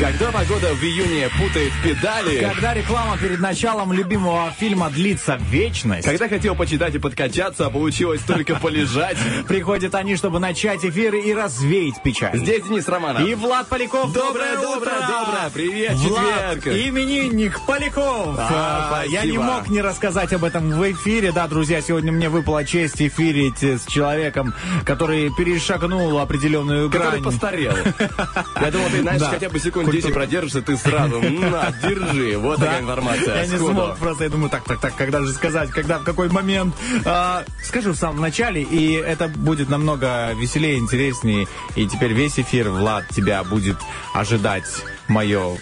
Когда погода в июне путает педали... Когда реклама перед началом любимого фильма длится вечность, Когда хотел почитать и подкачаться, а получилось только полежать. приходят они, чтобы начать эфиры и развеять печаль. Здесь Денис Романов. И Влад Поляков. Доброе, утро! доброе, доброе. Привет, Влад, четверг. именинник Поляков. А, А, Я не мог не рассказать об этом в эфире. Да, друзья, сегодня мне выпала честь эфирить с человеком, который перешагнул определенную Который грань. постарел. Я думал, ты, знаешь, хотя бы секунд Культура. 10 продержишься, ты сразу, на, держи. Вот такая информация. Я не смог просто, я думаю, так, так, так, когда же сказать, когда, в какой момент. А, скажу в самом начале, и это будет намного веселее, интереснее. И теперь весь эфир, Влад, тебя будет ожидать мое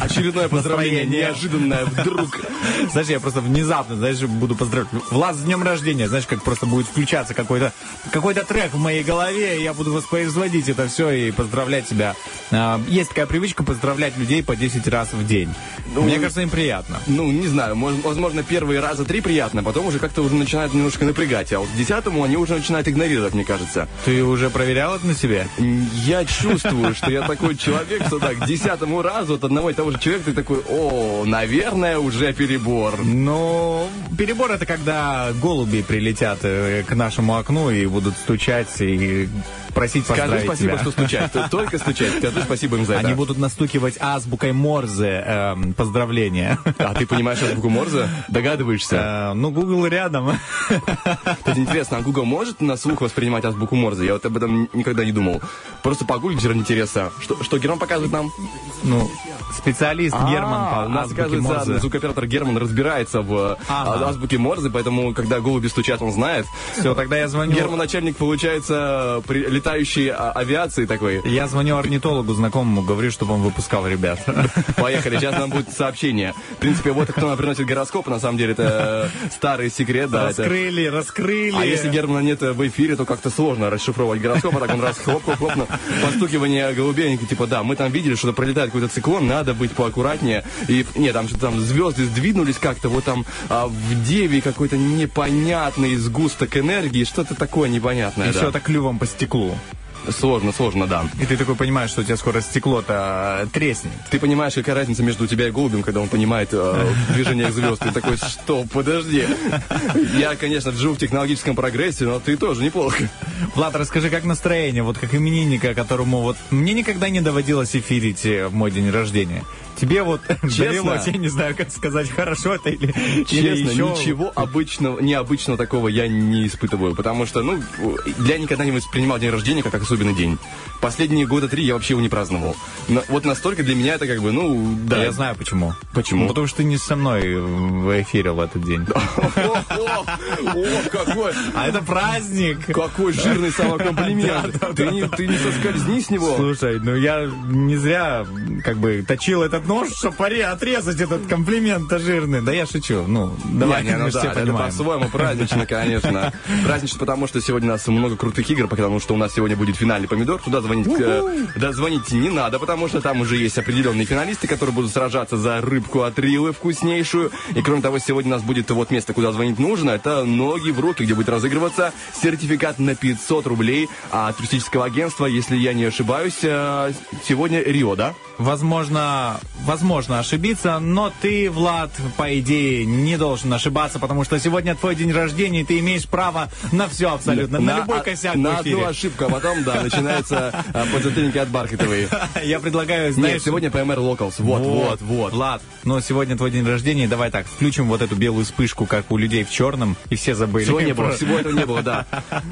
Очередное поздравление, Настроение. неожиданное вдруг. Знаешь, я просто внезапно, знаешь, буду поздравлять. Влад, с днем рождения, знаешь, как просто будет включаться какой-то какой-то трек в моей голове, и я буду воспроизводить это все и поздравлять тебя. А, Есть такая привычка поздравлять людей по 10 раз в день. Ну, Мне кажется, им приятно. Ну, не знаю, мож- возможно, первые раза три приятно, потом уже как-то уже начинает немножко напрягать. А вот к десятому они уже начинают игнорировать, мне кажется. Ты уже проверял это на себе? Я чувствую, что я такой человек, что так, десятому разу от одного и того же человека ты такой, о, наверное, уже перебор. Ну, перебор это когда голуби прилетят э, к нашему окну и будут стучать и просить Скажи поздравить спасибо, тебя. что стучать. Только стучать. Скажи спасибо им за это. Они будут настукивать азбукой Морзе эм, поздравления. А ты понимаешь азбуку Морзе? Догадываешься? Э, Ну, Google рядом. Кстати, интересно, а Google может на слух воспринимать азбуку Морзе? Я вот об этом никогда не думал. Просто погуглить ради интереса. Что, что Герман показывает нам? Ну, специалист Герман А, по у нас, Морзе. звукооператор Герман разбирается в а, азбуке Морзе, поэтому, когда голуби стучат, он знает. Все, тогда я звоню. Герман начальник, получается, при- летающей а, авиации такой. Я звоню орнитологу знакомому, говорю, чтобы он выпускал ребят. Поехали, сейчас нам будет сообщение. В принципе, вот кто нам приносит гороскоп, на самом деле, это э, старый секрет, да. это- Раскрыли, раскрыли. А если Германа нет в эфире, то как-то сложно расшифровывать гороскоп, а так он раз хлоп хлоп хлоп постукивание голубей, они типа, да, мы там видели, что пролетает какой-то циклон, надо быть поаккуратнее. И, нет, там что-то там звезды сдвинулись как-то, вот там а, в Деве какой-то непонятный сгусток энергии, что-то такое непонятное, И да. все так клювом по стеклу. Сложно, сложно, да. И ты такой понимаешь, что у тебя скоро стекло-то э, треснет. Ты понимаешь, какая разница между тебя и голубем, когда он понимает э, движение звезд. Ты такой, что, подожди. Я, конечно, живу в технологическом прогрессе, но ты тоже неплохо. Влад, расскажи, как настроение, вот как именинника, которому вот мне никогда не доводилось эфирить э, в мой день рождения. Тебе вот довелось, я не знаю, как сказать, хорошо это или, или Честно, еще... ничего обычного, необычного такого я не испытываю, потому что, ну, я никогда не воспринимал день рождения как особенный день. Последние года три я вообще его не праздновал. Но вот настолько для меня это как бы, ну, да. Я знаю почему. Почему? Ну, потому что ты не со мной в эфире в этот день. О, какой, А это праздник! какой жирный самокомплимент. Ты не, ты не соскользни с него. Слушай, ну я не зря как бы точил этот нож, чтобы отрезать этот комплимент-то жирный. Да я шучу. Ну, давай, Не, не, ну да, все это по-своему празднично, конечно. Празднично, потому что сегодня у нас много крутых игр, потому что у нас сегодня будет финальный помидор. Туда звонить, э, да, звонить не надо, потому что там уже есть определенные финалисты, которые будут сражаться за рыбку от Рилы вкуснейшую. И кроме того, сегодня у нас будет вот место, куда звонить нужно. Это ноги в руки, где будет разыгрываться сертификат на 500 рублей от туристического агентства, если я не ошибаюсь. э, Сегодня Рио, да? Возможно, возможно ошибиться, но ты, Влад, по идее, не должен ошибаться, потому что сегодня твой день рождения, и ты имеешь право на все абсолютно, на, на любой а, косяк На одну ошибку, а потом, да, начинаются а, подзатыльники от Бархатовой. Я предлагаю, знаешь... Нет, сегодня ПМР Локалс, вот, вот, вот. Влад, но сегодня твой день рождения, давай так, включим вот эту белую вспышку, как у людей в черном, и все забыли. Сегодня было, сегодня не было, да.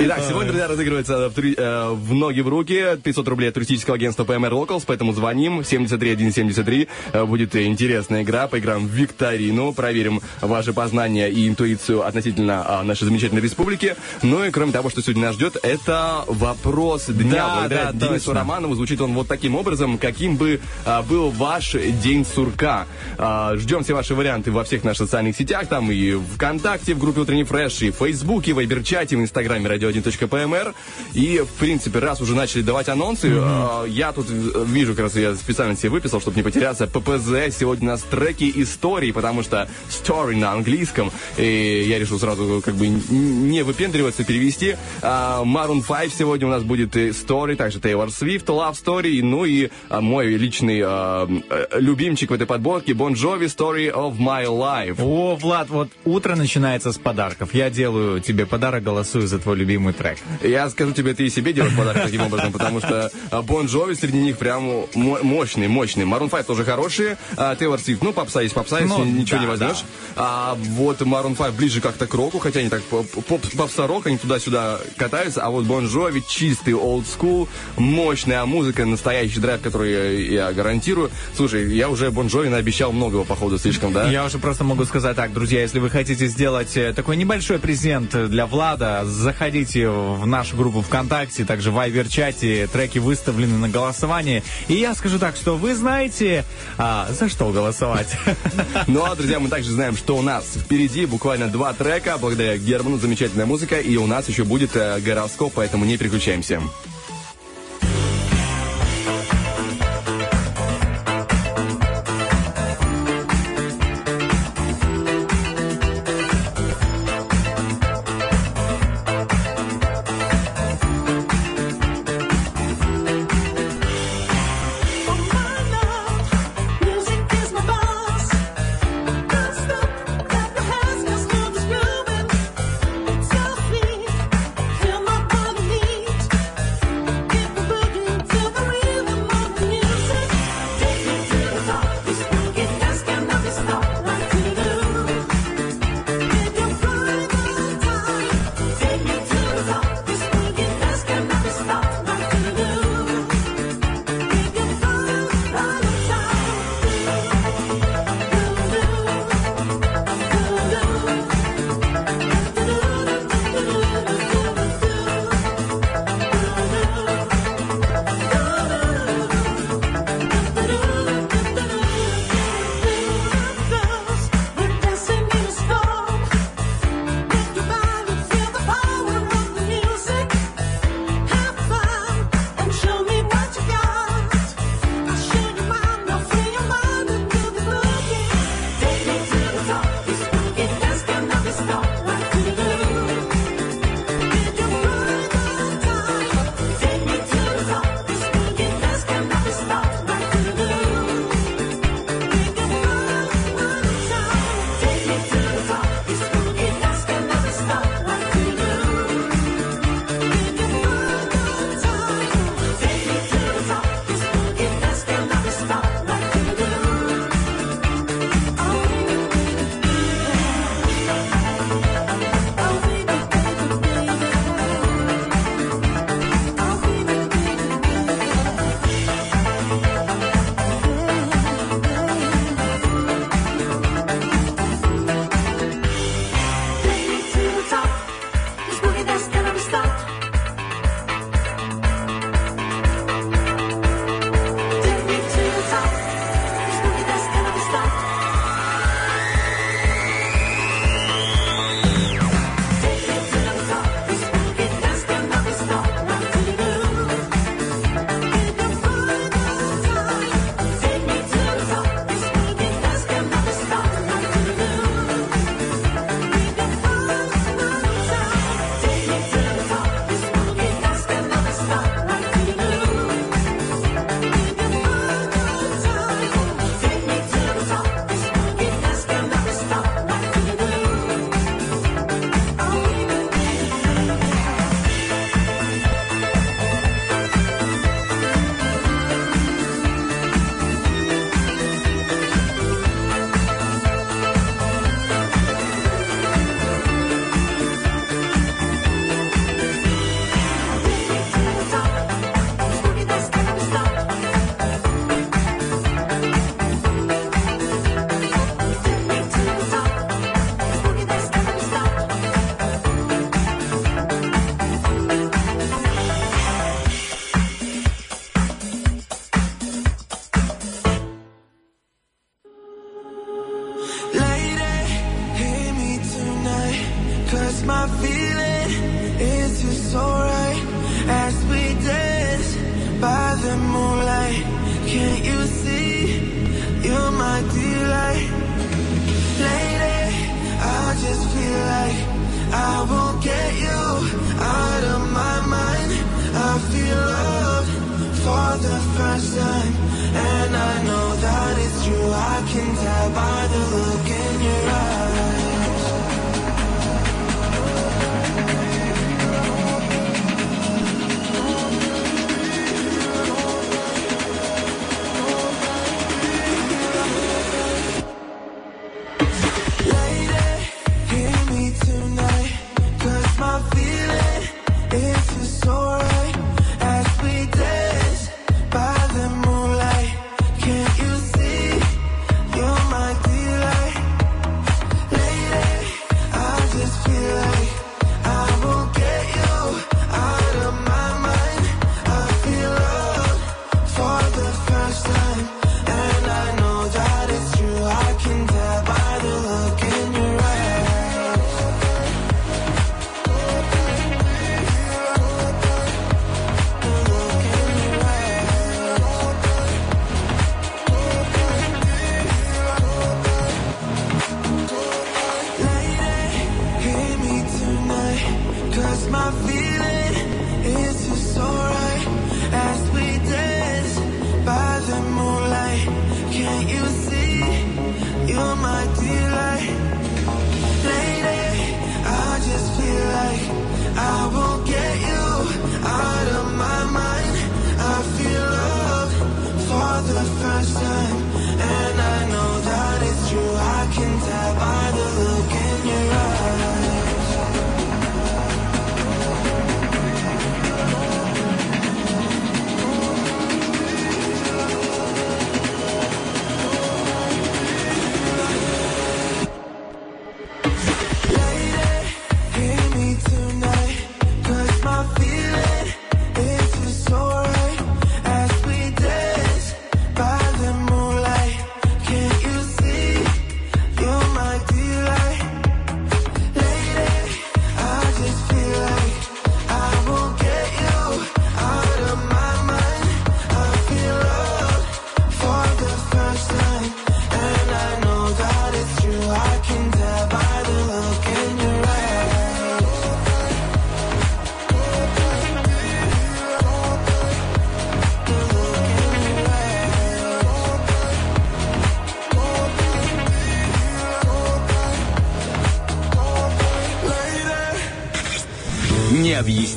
Итак, сегодня, друзья, разыгрывается э, э, в, ноги в руки 500 рублей от туристического агентства ПМР эм Локалс, поэтому звоним 73170 73. Э, будет интересная игра. Поиграем в викторину. Проверим ваши познания и интуицию относительно а, нашей замечательной республики. Ну и кроме того, что сегодня нас ждет, это вопрос дня. Да, Благодаря да, Денису точно. Романову звучит он вот таким образом, каким бы а, был ваш день сурка. А, ждем все ваши варианты во всех наших социальных сетях, там и ВКонтакте, в группе Утренний Фреш, и в Фейсбуке, в Вайберчате, в Инстаграме радио1.пмр. Эм и, в принципе, раз уже начали давать анонсы, mm-hmm. я тут э, вижу, как раз я специально себе выписал, чтобы не потеряться, ППЗ, сегодня у нас треки истории, потому что story на английском, и я решил сразу как бы не выпендриваться, перевести. А, Maroon 5 сегодня у нас будет story, также Taylor Swift, Love Story, ну и а, мой личный а, э, любимчик в этой подборке, Bon Jovi, Story of My Life. О, Влад, вот утро начинается с подарков. Я делаю тебе подарок, голосую за твой любимый трек. Я скажу тебе, ты и себе делаешь подарок таким образом, потому что Bon Jovi среди них прям мо- мощный, мощный. Maroon 5 тоже хорошие, а, Taylor Swift, ну, попса есть попса, есть, Ну, ничего да, не возьмешь. А вот Maroon 5 ближе как-то к року, хотя они так поп- поп- попса-рок, они туда-сюда катаются, а вот Bon Jovi чистый old school, мощная музыка, настоящий драйв, который я, я гарантирую. Слушай, я уже Bon Jovi наобещал многого, походу, слишком, да? Я уже просто могу сказать так, друзья, если вы хотите сделать э, такой небольшой презент для Влада, заходите в нашу группу ВКонтакте, также в Вайбер-чате, треки выставлены на голосование. И я скажу так, что вы знаете, а, за что голосовать. Ну а, друзья, мы также знаем, что у нас впереди буквально два трека, благодаря Герману, замечательная музыка, и у нас еще будет э, гороскоп, поэтому не переключаемся.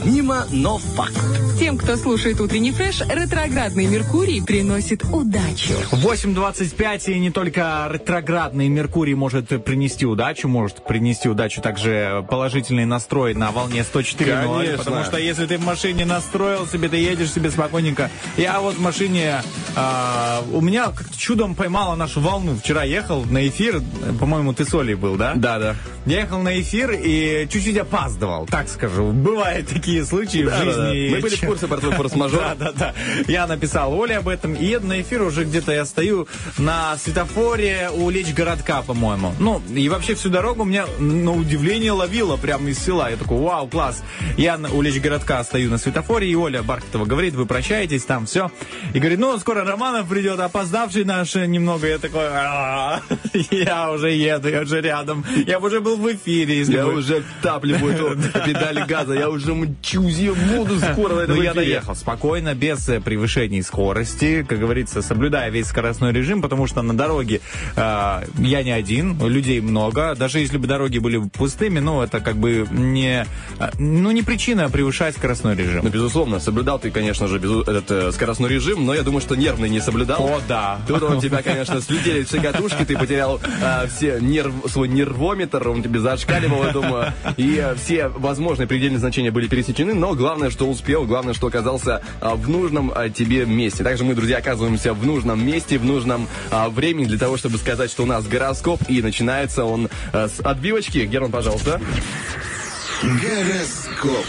Необъяснимо, но факт. Тем, кто слушает утренний фреш, ретроградный Меркурий приносит удачу. 8.25, и не только ретроградный Меркурий может принести удачу, может принести удачу также положительный настрой на волне 104.0, Конечно. потому что если ты в машине настроил себе, ты едешь себе спокойненько. Я вот в машине, а, у меня как-то чудом поймала нашу волну. Вчера ехал на эфир, по-моему, ты с Олей был, да? Да, да. Я ехал на эфир и чуть-чуть опаздывал, так скажу. Бывают такие случаи в Да-да-да. жизни. Мы были в курсе про твой форс-мажор. Да, да, да. Я написал Оле об этом. И еду на эфир уже где-то я стою на светофоре у Лечь городка, по-моему. Ну, и вообще всю дорогу меня на удивление ловило прямо из села. Я такой, вау, класс. Я у Лечь городка стою на светофоре, и Оля Бархатова говорит, вы прощаетесь, там все. И говорит, ну, скоро Романов придет, опоздавший наш немного. Я такой, «А, я уже еду, я уже рядом. Я уже был в эфире. если Я бы- уже втапливаю эту педали газа, я уже мчусь, я буду скоро на Ну, я доехал спокойно, без э, превышений скорости, как говорится, соблюдая весь скоростной режим, потому что на дороге э, я не один, людей много. Даже если бы дороги были пустыми, ну, это как бы не, э, ну, не причина превышать скоростной режим. Ну, безусловно, соблюдал ты, конечно же, безу- этот э, скоростной режим, но я думаю, что нервный не соблюдал. О, да. Тут у тебя, конечно, слетели все катушки, ты потерял э, все нерв, свой нервометр, он тебе зашкаливал, я думаю, и э, все возможные предельные значения были пересечены, но главное, что успел, главное, что оказался э, в нужном э, тебе месте. Также мы, друзья, оказываемся в нужном месте, в нужном времени для того, чтобы сказать, что у нас гороскоп, и начинается он с отбивочки. Герман, пожалуйста. Гороскоп.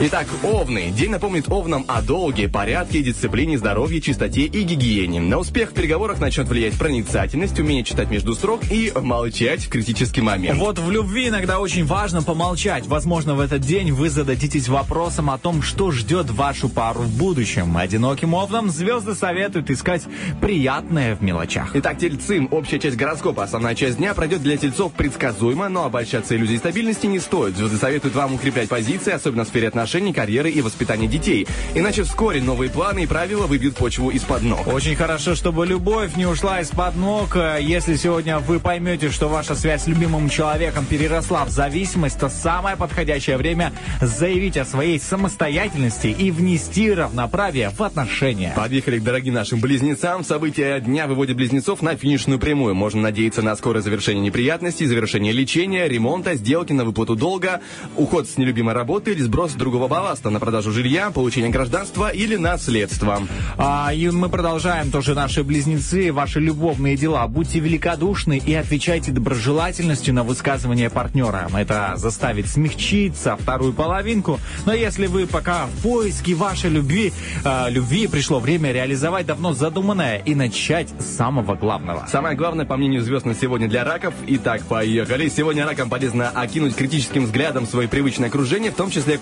Итак, овны. День напомнит овнам о долге, порядке, дисциплине, здоровье, чистоте и гигиене. На успех в переговорах начнет влиять проницательность, умение читать между строк и молчать в критический момент. Вот в любви иногда очень важно помолчать. Возможно, в этот день вы зададитесь вопросом о том, что ждет вашу пару в будущем. Одиноким овнам звезды советуют искать приятное в мелочах. Итак, тельцы. Общая часть гороскопа. Основная часть дня пройдет для тельцов предсказуемо, но обольщаться иллюзией стабильности не стоит. Звезды советуют вам укреплять позиции, особенно в сфере отношений, карьеры и воспитания детей. Иначе вскоре новые планы и правила выбьют почву из-под ног. Очень хорошо, чтобы любовь не ушла из-под ног. Э, Если сегодня вы поймете, что ваша связь с любимым человеком переросла в зависимость, то самое подходящее время заявить о своей самостоятельности и внести равноправие в отношения. Подъехали к дорогим нашим близнецам. События дня выводят близнецов на финишную прямую. Можно надеяться на скорое завершение неприятностей, завершение лечения, ремонта, сделки на выплату долга, уход с нелюбимой работы или сброс другого балласта на продажу жилья, получение гражданства или наследства. А, и мы продолжаем тоже наши близнецы, ваши любовные дела. Будьте великодушны и отвечайте доброжелательностью на высказывание партнера. Это заставит смягчиться вторую половинку. Но если вы пока в поиске вашей любви, а, любви пришло время реализовать давно задуманное и начать с самого главного. Самое главное, по мнению звезд на сегодня для раков. Итак, поехали. Сегодня ракам полезно окинуть критическим взглядом свое привычное окружение, в том числе и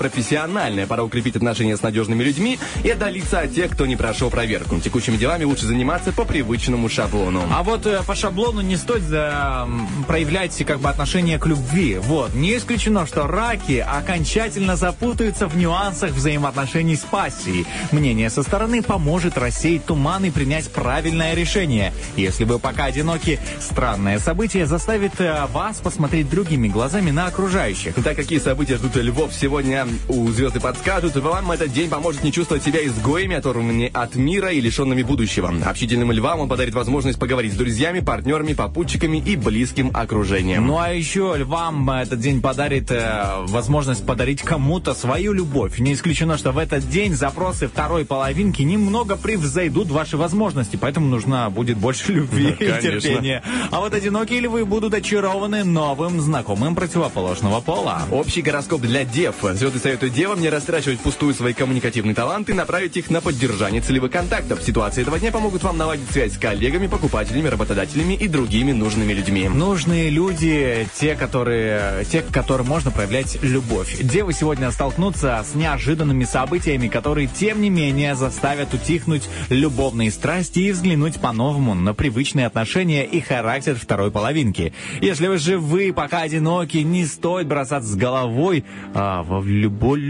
профессиональное. Пора укрепить отношения с надежными людьми и отдалиться от тех, кто не прошел проверку. Текущими делами лучше заниматься по привычному шаблону. А вот э, по шаблону не стоит за, м, проявлять как бы отношение к любви. Вот. Не исключено, что раки окончательно запутаются в нюансах взаимоотношений с пассией. Мнение со стороны поможет рассеять туман и принять правильное решение. Если вы пока одиноки, странное событие заставит э, вас посмотреть другими глазами на окружающих. Итак, какие события ждут львов сегодня у звезды подскажут. Вам этот день поможет не чувствовать себя изгоями, оторванными от мира и лишенными будущего. Общительным львам он подарит возможность поговорить с друзьями, партнерами, попутчиками и близким окружением. Ну а еще львам этот день подарит э, возможность подарить кому-то свою любовь. Не исключено, что в этот день запросы второй половинки немного превзойдут ваши возможности, поэтому нужна будет больше любви Да, и терпения. А вот одинокие львы будут очарованы новым знакомым противоположного пола. Общий гороскоп для дев. Звезды советуют девам не растрачивать пустую свои коммуникативные таланты, направить их на поддержание целевых контактов. Ситуации этого дня помогут вам наладить связь с коллегами, покупателями, работодателями и другими нужными людьми. Нужные люди, те, которые, те, к которым можно проявлять любовь. Девы сегодня столкнутся с неожиданными событиями, которые, тем не менее, заставят утихнуть любовные страсти и взглянуть по-новому на привычные отношения и характер второй половинки. Если вы же вы пока одиноки, не стоит бросаться с головой а, во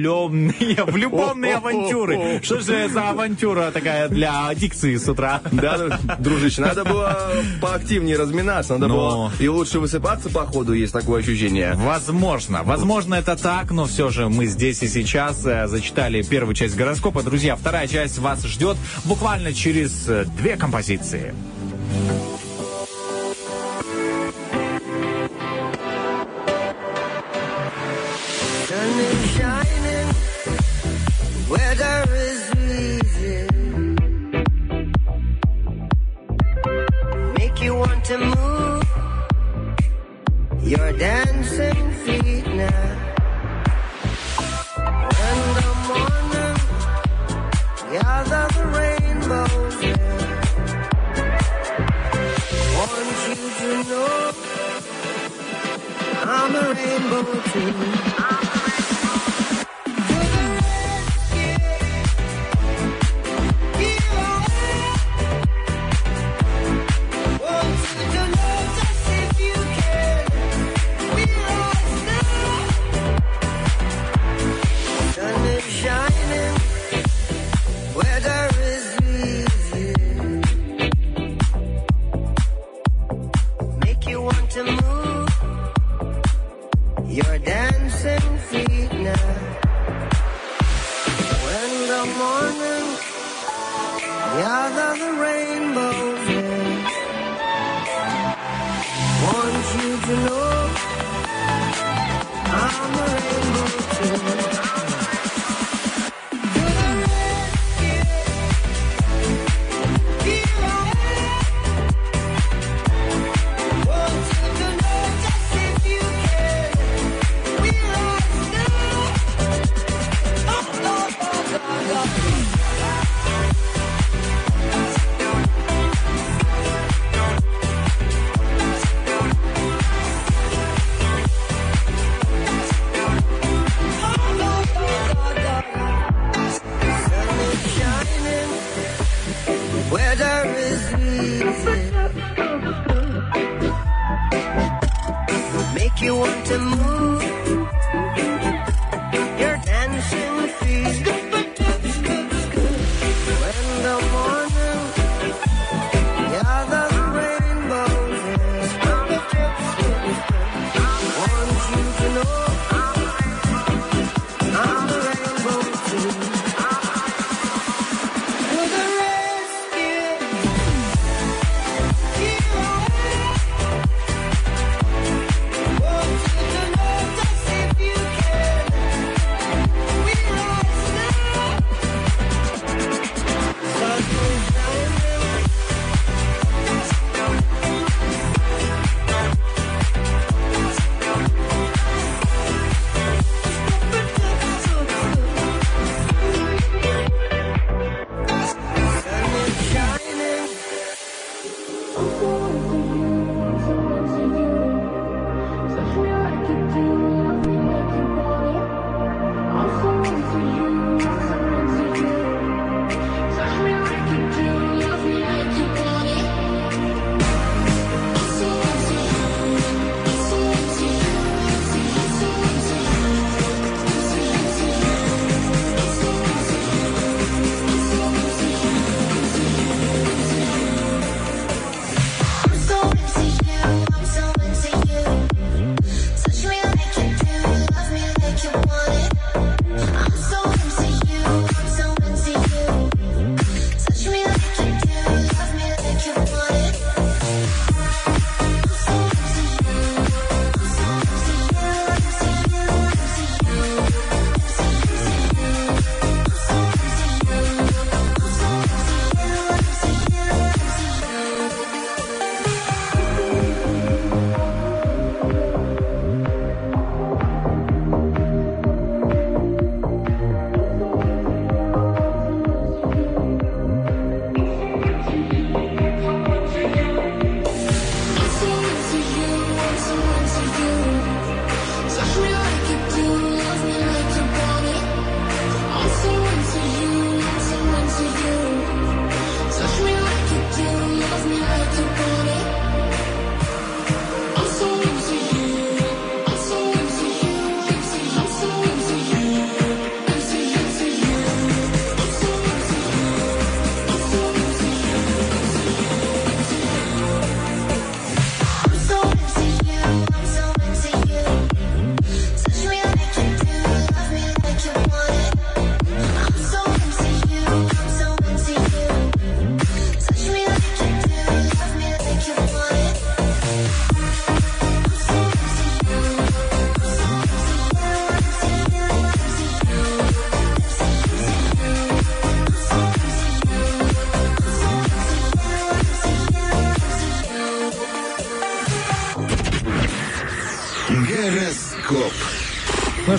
влюбленные, в любовные авантюры. Что же за авантюра такая для дикции с утра? Да, дружище, надо было поактивнее разминаться, надо Но. было и лучше высыпаться по ходу, есть такое ощущение. Возможно. Возможно, это так, но все же мы здесь и сейчас э, зачитали первую часть гороскопа. Друзья, вторая часть вас ждет буквально через э, две композиции. Sun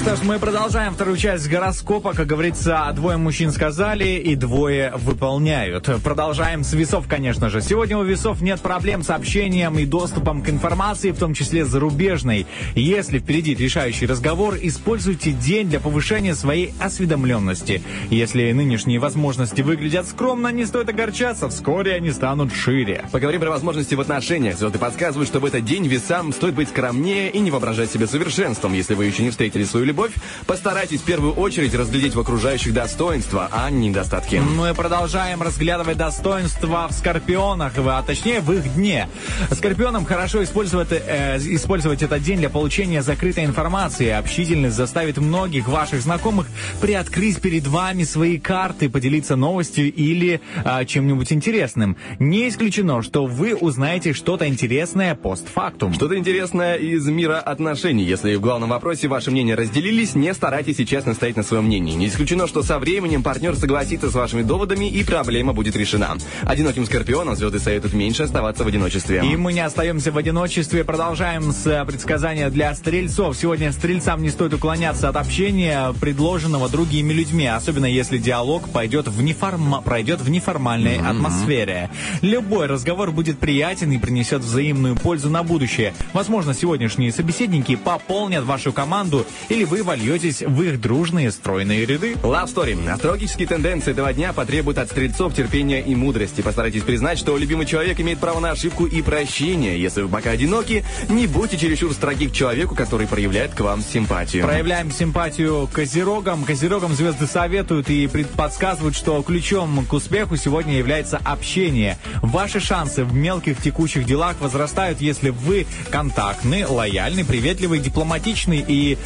что ж, мы продолжаем вторую часть гороскопа. Как говорится, двое мужчин сказали и двое выполняют. Продолжаем с весов, конечно же. Сегодня у весов нет проблем с общением и доступом к информации, в том числе зарубежной. Если впереди решающий разговор, используйте день для повышения своей осведомленности. Если нынешние возможности выглядят скромно, не стоит огорчаться, вскоре они станут шире. Поговорим про возможности в отношениях. Звезды подсказывают, что в этот день весам стоит быть скромнее и не воображать себя совершенством. Если вы еще не встретили свою любовь, постарайтесь в первую очередь разглядеть в окружающих достоинства, а не недостатки. Мы продолжаем разглядывать достоинства в скорпионах, а точнее в их дне. Скорпионам хорошо использовать, э, использовать этот день для получения закрытой информации. Общительность заставит многих ваших знакомых приоткрыть перед вами свои карты, поделиться новостью или э, чем-нибудь интересным. Не исключено, что вы узнаете что-то интересное постфактум. Что-то интересное из мира отношений. Если в главном вопросе ваше мнение разделились, не старайтесь и честно стоять на своем мнении. Не исключено, что со временем партнер согласится с вашими доводами и проблема будет решена. Одиноким скорпионам звезды советуют меньше оставаться в одиночестве. И мы не остаемся в одиночестве. Продолжаем с э, предсказания для стрельцов. Сегодня стрельцам не стоит уклоняться от общения, предложенного другими людьми, особенно если диалог пойдет в неформа... пройдет в неформальной атмосфере. Любой разговор будет приятен и принесет взаимную пользу на будущее. Возможно, сегодняшние собеседники пополнят вашу команду или вы вольетесь в их дружные стройные ряды. Love Story. Астрологические тенденции этого дня потребуют от стрельцов терпения и мудрости. Постарайтесь признать, что любимый человек имеет право на ошибку и прощение. Если вы пока одиноки, не будьте чересчур строги к человеку, который проявляет к вам симпатию. Проявляем симпатию козерогам. Козерогам звезды советуют и подсказывают, что ключом к успеху сегодня является общение. Ваши шансы в мелких текущих делах возрастают, если вы контактны, лояльны, приветливы, дипломатичны и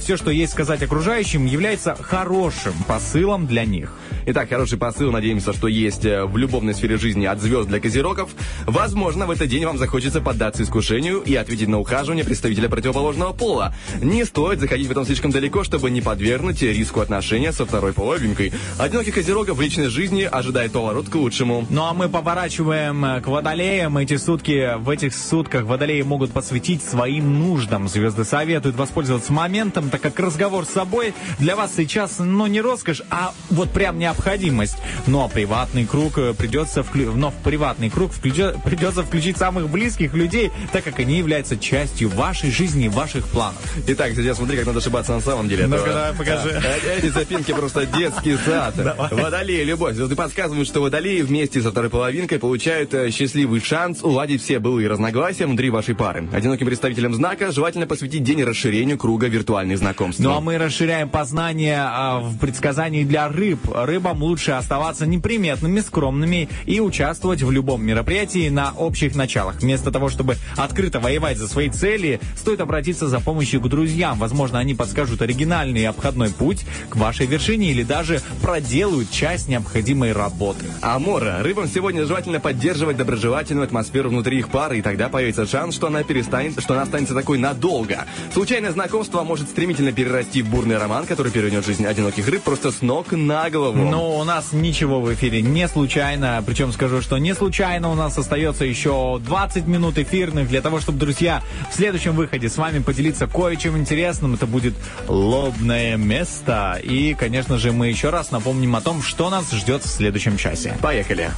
все, что есть сказать окружающим, является хорошим посылом для них. Итак, хороший посыл, надеемся, что есть э, в любовной сфере жизни от звезд для козерогов. Возможно, в этот день вам захочется поддаться искушению и ответить на ухаживание представителя противоположного пола. Не стоит заходить в этом слишком далеко, чтобы не подвергнуть риску отношения со второй половинкой. Одиноких козерогов в личной жизни ожидает поворот к лучшему. Ну а мы поворачиваем э, к водолеям. Эти сутки, в этих сутках водолеи могут посвятить своим нуждам. Звезды советуют воспользоваться моментом, так как разговор с собой для вас сейчас, ну, не роскошь, а вот прям необходимость. Но приватный круг э, придется, вклю... но в приватный круг вклю- придется включить самых близких людей, так как они являются частью вашей жизни и ваших планов. Итак, сейчас смотри, как надо ошибаться на самом деле. Ну-ка, давай, покажи. Эти запинки просто детский сад. Водолеи, любовь. Звезды подсказывают, что водолеи вместе со второй половинкой получают э, счастливый шанс уладить все былые разногласия внутри вашей пары. Одиноким представителям знака желательно посвятить день расширению круга виртуальных знакомств. Ну а мы расширяем познание а, в предсказании для рыб. Рыбам лучше оставаться неприметными, скромными и участвовать в любом мероприятии на общих началах. Вместо того, чтобы открыто воевать за свои цели, стоит обратиться за помощью к друзьям. Возможно, они подскажут оригинальный и обходной путь к вашей вершине или даже проделают часть необходимой работы. Амора. Рыбам сегодня желательно поддерживать доброжелательную атмосферу внутри их пары, и тогда появится шанс, что она перестанет, что она останется такой надолго. Случайное знакомство может стремительно перерасти в бурный роман, который перевернет жизнь одиноких рыб просто с ног на голову. Но у нас ничего в эфире не случайно. Причем скажу, что не случайно у нас остается еще 20 минут эфирных для того, чтобы, друзья, в следующем выходе с вами поделиться кое-чем интересным. Это будет лобное место. И, конечно же, мы еще раз напомним о том, что нас ждет в следующем часе. Поехали.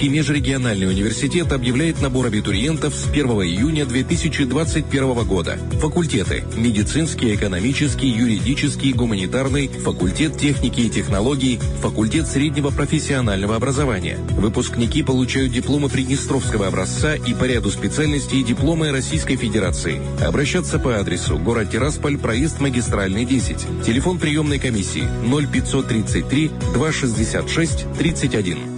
Тираспольский межрегиональный университет объявляет набор абитуриентов с 1 июня 2021 года. Факультеты – медицинский, экономический, юридический, гуманитарный, факультет техники и технологий, факультет среднего профессионального образования. Выпускники получают дипломы Приднестровского образца и по ряду специальностей дипломы Российской Федерации. Обращаться по адресу город Тирасполь, проезд магистральный 10. Телефон приемной комиссии 0533 266 31.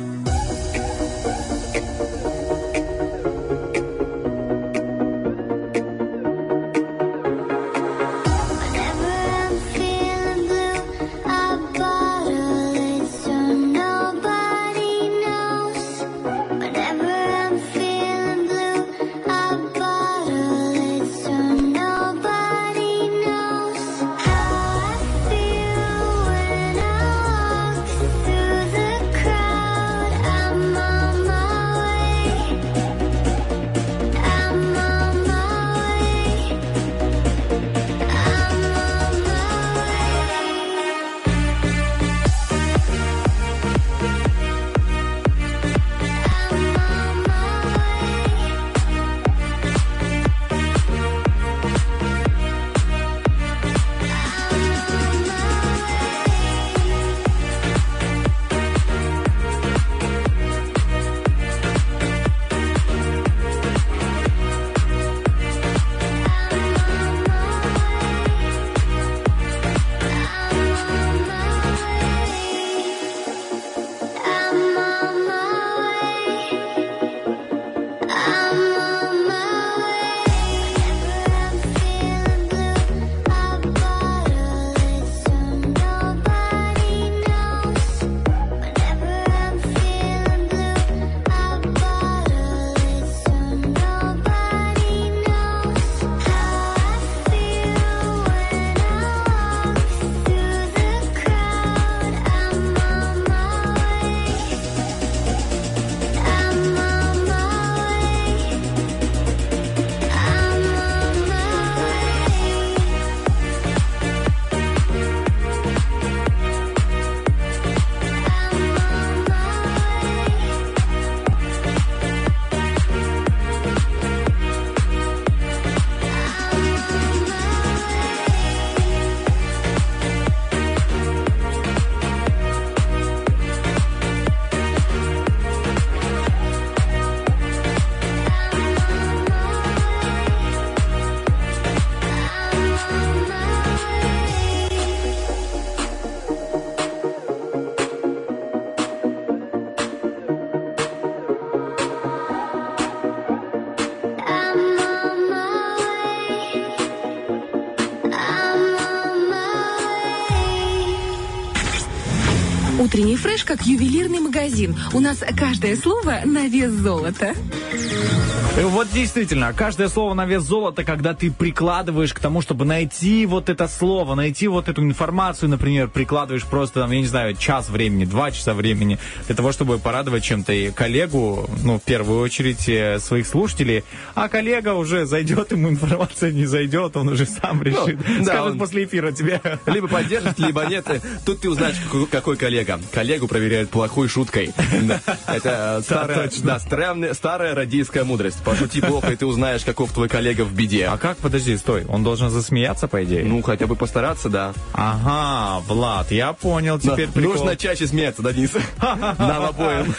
Утренний фреш как ювелирный магазин. У нас каждое слово на вес золота. Э, Вот действительно, каждое слово на вес золота, когда ты прикладываешь к тому, чтобы найти вот это слово, найти вот эту информацию, например, прикладываешь просто, там, я не знаю, час времени, два часа времени для того, чтобы порадовать чем-то и коллегу, ну, в первую очередь, э, своих слушателей, а коллега уже зайдет, ему информация не зайдет, он уже сам решит. да, Скажет он- после эфира тебе. Либо поддержит, либо нет. Тут ты узнаешь, какой, какой коллега. Коллегу проверяют плохой шуткой. Это э, старая, да, старая радийская мудрость. Пошути плохо, и ты узнаешь, каков твой коллега в беде. А как, подожди, стой, он должен засмеяться, по идее? Ну, хотя бы постараться, да. Ага, Влад, я понял теперь Но прикол. Нужно чаще смеяться, Денис. Нам обоим.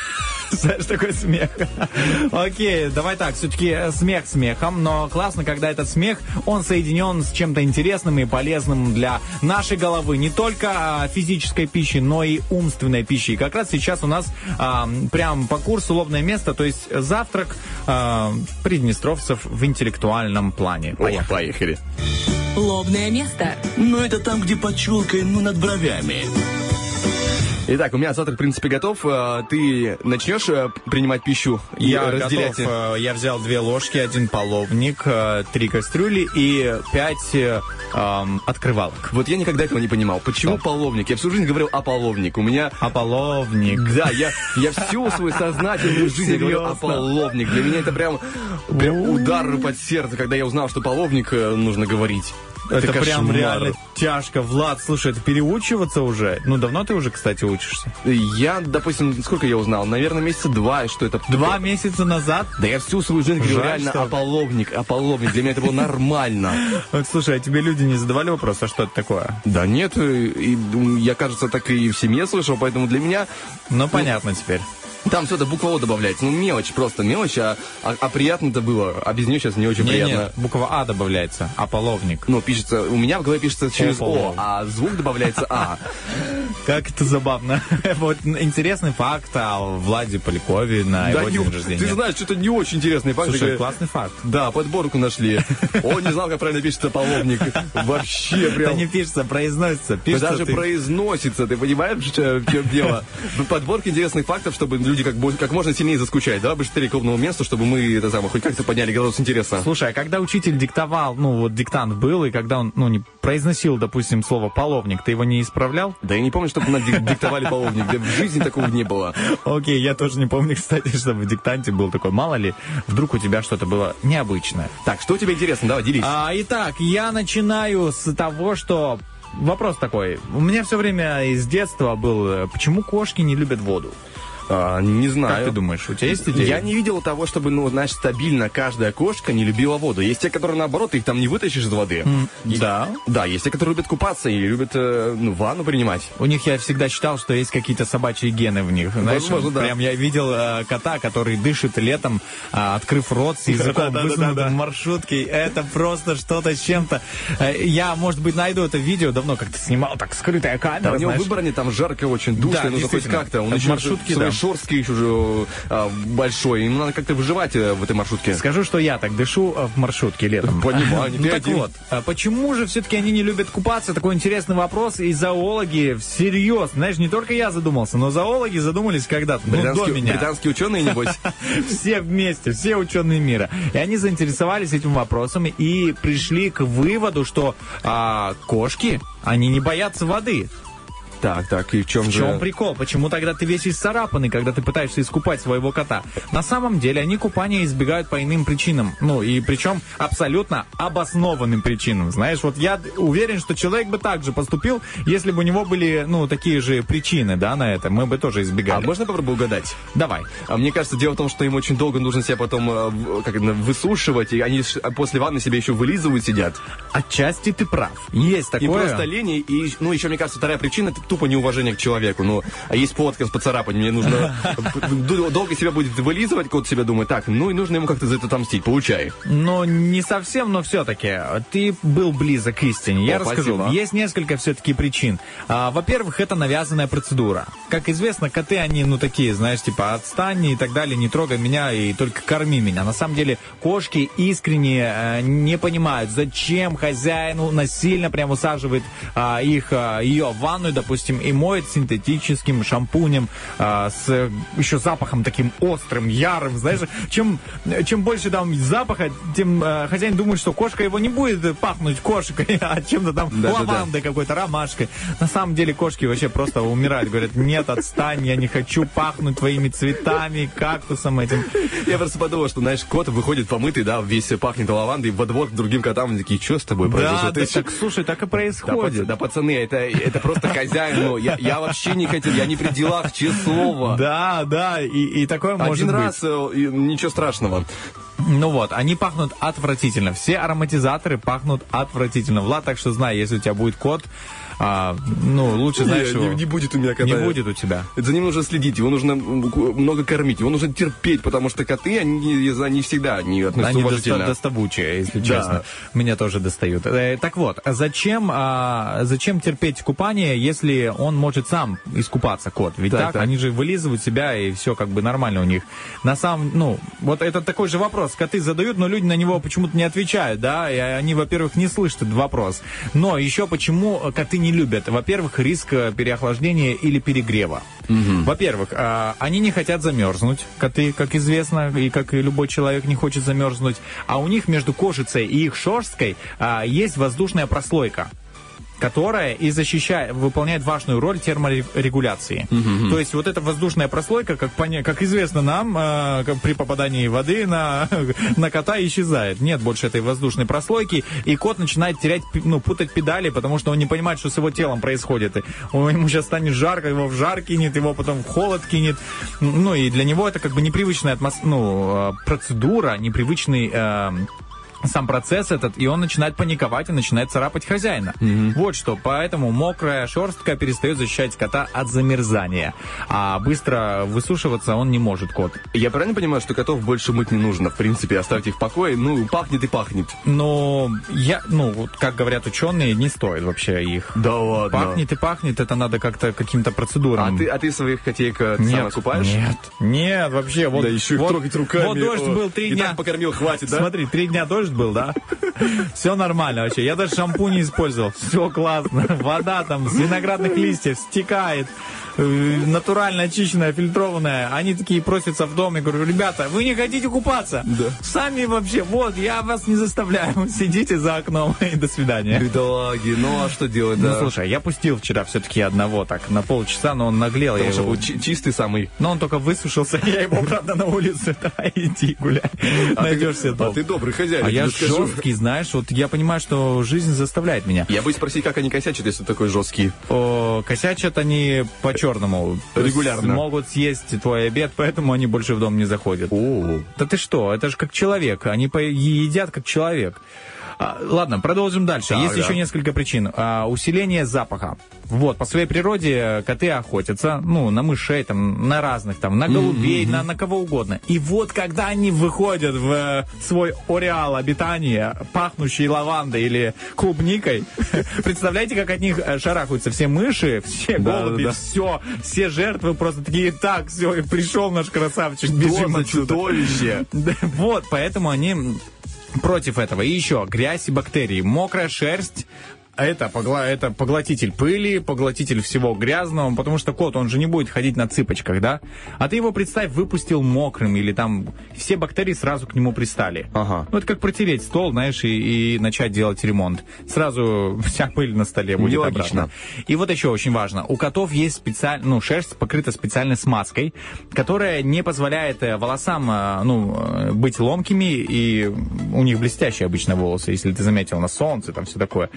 Знаешь, такой смех. Окей, давай так, все-таки смех смехом, но классно, когда этот смех, он соединен с чем-то интересным и полезным для нашей головы. Не только а, физической пищи, но и умственной пищи. И как раз сейчас у нас а, прям по курсу лобное место, то есть завтрак а, приднестровцев в интеллектуальном плане. Ой, поехали. Лобное место. Ну, это там, где под челкой, ну, над бровями. Итак, у меня завтрак, в принципе, готов. Э, Ты начнешь э, принимать пищу и Я разделять? готов. э, Я взял две ложки, один половник, три кастрюли и пять эм, открывалок. Вот я никогда этого не понимал. Почему половник? Я всю жизнь говорил о половник. У меня... А половник. Да, я, я всю свою сознательную жизнь говорил о половник. Для меня это прям, прям удар под сердце, когда я узнал, что половник нужно говорить. Это, Это прям реально тяжко. Влад, слушай, это переучиваться уже? Ну, давно ты уже, кстати, учишься? Я, допустим, сколько я узнал? Наверное, месяца два, что это... Два месяца назад? Да я всю свою жизнь говорю реально что- ополовник, ополовник. Для меня это было нормально. Вот, слушай, а тебе люди не задавали вопрос, а что это такое? Да нет, я, кажется, так и в семье слышал, поэтому для меня Ну, понятно теперь. Там все это буква О добавляется. Ну, мелочь, просто мелочь, а, а, а приятно это было. А без нее сейчас не очень Не, приятно. нет, буква А добавляется, ополовник. Ну, пишется, у меня в голове пишется через О, Ополовник. а звук добавляется А. Как это забавно. Вот интересный факт о Владе Полякове на его день рождения. ты знаешь, что-то не очень интересный факт. Слушай, классный факт. Да, подборку нашли. Он не знал, как правильно пишется половник. Вообще Это прям... не пишется, произносится. Даже произносится, ты понимаешь, в чем дело? Подборка интересных фактов, чтобы люди как, как можно сильнее заскучать. Давай быстрее к месту, чтобы мы это самое, хоть как-то подняли градус интереса. Слушай, а когда учитель диктовал, ну вот диктант был, и когда он, ну, не произносил, допустим, слово половник, ты его не исправлял? Да я не помню, чтобы нам дик- диктовали половник. Да в жизни такого не было. Окей, я тоже не помню, кстати, чтобы в диктанте был такой. Мало ли, вдруг у тебя что-то было необычное. Так, что тебе интересно? Давай, делись. А, итак, я начинаю с того, что вопрос такой. У меня все время из детства был, э, почему кошки не любят воду? А, не знаю. Как ты думаешь, у тебя есть идея? Я не видел того, чтобы, ну, знаешь, стабильно каждая кошка не любила воду. Есть те, которые, наоборот, ты их там не вытащишь из воды. И- да. Да, есть те, которые любят купаться и любят, э, ну, ванну принимать. У них я всегда считал, что есть какие-то собачьи гены в них. Знаешь, Возможно, да. прям я видел э, кота, который дышит летом, а, открыв рот с языком Да-да-да-да-да. высунутым в маршрутке. Это просто что-то с чем-то. Э, Я, может быть, найду это видео, давно как-то снимал, так скрытая камера, Да, у него выбрание там жарко очень, душно, Да, нужно хоть как-то. Он В еще да. Шорстки еще же а, большой. Ему надо как-то выживать э, в этой маршрутке. Скажу, что я так дышу э, в маршрутке летом. Понимаю, не Ну так один. вот, а почему же все-таки они не любят купаться? Такой интересный вопрос. И зоологи всерьез, знаешь, не только я задумался, но зоологи задумались когда-то, ну, до Британские, меня. британские ученые, небось. Все вместе, все ученые мира. И они заинтересовались этим вопросом и пришли к выводу, что а, кошки, они не боятся воды. Так, так, и в чем В же... чем прикол? Почему тогда ты весь исцарапанный, когда ты пытаешься искупать своего кота? На самом деле они купания избегают по иным причинам. Ну, и причем абсолютно обоснованным причинам. Знаешь, вот я уверен, что человек бы так же поступил, если бы у него были, ну, такие же причины, да, на это. Мы бы тоже А избегали. можно попробую угадать? Давай. А мне кажется, дело в том, что им очень долго нужно себя потом э, в- как высушивать, и они а, после ванны себя еще вылизывают, сидят. Отчасти ты прав. Есть И такое. просто лень, и, и, ну, еще, мне кажется, вторая причина, это тупо неуважение к человеку. Ну, а есть повод как поцарапать, мне нужно долго себя будет вылизывать, кот себя думает, так, ну, и нужно ему как-то за это отомстить, получай. Но не совсем, но все-таки. Ты был близок к истине. Я О, расскажу. спасибо. Есть несколько все-таки причин. А, во-первых, это навязанная процедура. Как известно, коты, они, ну, такие, знаешь, типа, отстань и так далее, не трогай меня и только корми меня. На самом деле, кошки искренне э, не понимают, зачем хозяину насильно прям усаживает а, их, а, ее в ванную, допустим, и моет синтетическим шампунем а, с еще запахом таким острым, ярым, знаешь, чем, чем больше там запаха, тем э, хозяин думает, что кошка его не будет пахнуть кошкой, а чем-то там Да-да-да. лавандой какой-то, ромашкой. На самом деле кошки вообще просто умирают, говорят, нет, отстань, я не хочу пахнуть твоими цветами, кактусом этим. Я просто подумал, что, знаешь, кот выходит помытый, да, весь пахнет лавандой, во двор к другим котам, такие, что с тобой произошло? Да, да, так, слушай, так и Да, происходит. да, пацаны, это, это просто хозяин, ну, я, я вообще не хотел, я не при делах, честное слово. Да, да, и, и такое может Один быть. раз, э, и ничего страшного. Ну вот, они пахнут отвратительно. Все ароматизаторы пахнут отвратительно. Влад, так что знай, если у тебя будет кот, а, ну, лучше, знаешь, не, его- не- не будет у меня кота. Не будет у тебя. За ним нужно следить, его нужно много кормить, его нужно терпеть, потому что коты, они, они всегда не относятся Они уважительно. доста- доставучие, если Да. честно. Меня тоже достают. Э, так вот, зачем, а, зачем терпеть купание, если он может сам искупаться, кот? Ведь Так, так, так. они же вылизывают себя, и все как бы нормально у них. На самом, ну, вот это такой же вопрос. Коты задают, но люди на него почему-то не отвечают, да, и они, во-первых, не слышат этот вопрос. Но еще почему коты не любят? Во-первых, риск э, переохлаждения или перегрева. Во-первых, а, они не хотят замерзнуть, коты, как известно, и как и любой человек не хочет замерзнуть. А у них между кожицей и их шерсткой а, есть воздушная прослойка которая и защищает, выполняет важную роль терморегуляции. То есть вот эта воздушная прослойка, как, как известно нам, э, при попадании воды на, на кота исчезает. Нет больше этой воздушной прослойки, и кот начинает терять, ну, путать педали, потому что он не понимает, что с его телом происходит. И он- ему сейчас станет жарко, его в жар кинет, его потом в холод кинет. Ну, и для него это как бы непривычная атмос- ну, э, процедура, непривычный э, сам процесс этот, и он начинает паниковать и начинает царапать хозяина. Вот что, поэтому мокрая шерстка перестает защищать кота от замерзания. А быстро высушиваться он не может, кот. Я правильно понимаю, что котов больше мыть не нужно? В принципе, оставьте их в покое. Ну, пахнет и пахнет. Но я, ну, вот как говорят ученые, не стоит вообще их. Да ладно. Пахнет и пахнет, это надо как-то каким-то процедурам. А ты, а ты своих котеек э, Нет, сам окупаешь? Нет, нет, вообще. Вот, да еще их вот, трогать руками. Вот дождь О, был три и дня. так покормил, хватит, да? Смотри, три дня дождь был, да? Все нормально вообще. Я даже шампунь не использовал. Все классно. Вода там с виноградных листьев стекает. Э, Натурально очищенная, фильтрованная. Они такие просятся в дом. Я говорю, ребята, вы не хотите купаться? Да. Сами вообще, вот, я вас не заставляю. Сидите за окном и до свидания. Бедолаги, ну а что делать, Ну, да? слушай, я пустил вчера все-таки одного так на полчаса, но он наглел. Потому что был чи- чистый самый. но он только высушился, я его, правда, на улицу. Давай, иди гуляй. Найдешь себе А дом. ты добрый хозяин, А я жесткий, знаешь, вот я понимаю, что жизнь заставляет меня. Я боюсь спросить, как они косячат, если такой жесткий. О, косячат они по-черному. Регулярно. Могут съесть твой обед, поэтому они больше в дом не заходят. О, Да ты что, это же как человек, они по- едят как человек. А, ладно, продолжим дальше. Так, Есть да. еще несколько причин. А, усиление запаха. Вот, по своей природе э, коты охотятся, ну, на мышей, там, на разных, там, на голубей, на, на кого угодно. И вот, когда они выходят в э, свой ореал обитания, пахнущий лавандой или клубникой, представляете, как от них э, шарахаются все мыши, все голуби, все, все жертвы просто такие, так, все, пришел наш красавчик, бежим отсюда». чудовище? Вот, поэтому они против этого. И еще грязь и бактерии. Мокрая шерсть это, погла- это поглотитель пыли, поглотитель всего грязного, потому что кот, он же не будет ходить на цыпочках, да? А ты его, представь, выпустил мокрым, или там все бактерии сразу к нему пристали. Ага. Ну, это как протереть стол, знаешь, и, и начать делать ремонт. Сразу вся пыль на столе будет Нелогично. обратно. И вот еще очень важно. У котов есть специально, ну, шерсть покрыта специальной смазкой, которая не позволяет э, волосам, э, ну, э, быть ломкими, и у них блестящие обычно волосы, если ты заметил, на солнце, там все такое.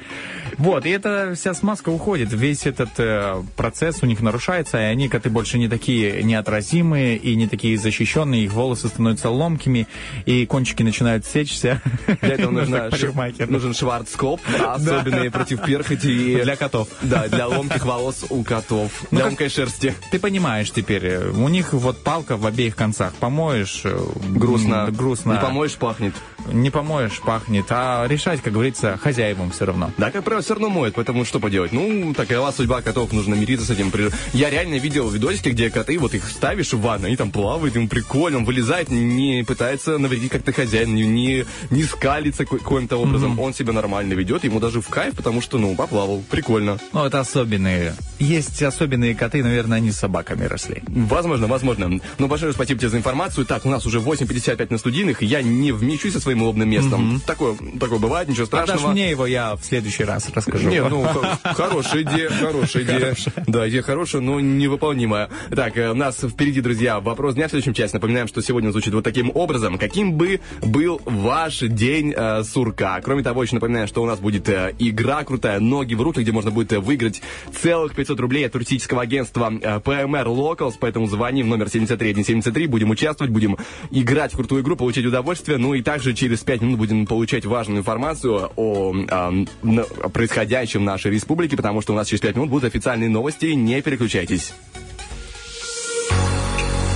Вот, и эта вся смазка уходит, весь этот э, процесс у них нарушается, и они, коты, больше не такие неотразимые и не такие защищенные, их волосы становятся ломкими, и кончики начинают сечься. Для этого Ну, нужна парикмахер. нужен шварцкоп, особенный против перхоти. Для котов. Да, для ломких волос у котов. Ну, Для ломкой шерсти. Ты понимаешь теперь, э, у них вот палка в обеих концах. Помоешь, э, Грустно. грустно. Не помоешь, пахнет. Не помоешь, пахнет. А решать, как говорится, хозяевам все равно. Да, как правило, все равно моют, поэтому что поделать? Ну, такова судьба котов, нужно мириться с этим. Я реально видел видосики, где коты, вот их ставишь в ванну, они там плавают, им прикольно, он вылезает, не пытается навредить как-то хозяин, не, не, скалится ка- каким-то образом. Он себя нормально ведет, ему даже в кайф, потому что, ну, поплавал, прикольно. Ну, это особенные. Есть особенные коты, наверное, они с собаками росли. Возможно, возможно. Но большое спасибо тебе за информацию. Так, у нас уже 8.55 на студийных, я не вмещусь со своим лобным местом. Такое, такое бывает, ничего страшного. Отдашь мне его, я в следующий раз расскажу. Не, ну, хорошая идея, хорошая идея. Да, идея хорошая, но невыполнимая. Так, э, у нас впереди, друзья, вопрос дня в следующем части. Напоминаем, что сегодня звучит вот таким образом. Каким бы был ваш день э, сурка? Кроме того, еще напоминаю, что у нас будет э, игра крутая «Ноги в руки», где можно будет э, выиграть целых 500 рублей от туристического агентства э, PMR Locals, поэтому звони в номер 73173, будем участвовать, будем играть в крутую игру, получить удовольствие, ну и также через 5 минут будем получать важную информацию о, ам, на- о происходящем в нашей республике, потому что у нас через 5 минут будут официальные новости, не переключайтесь.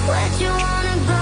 Where'd you wanna go?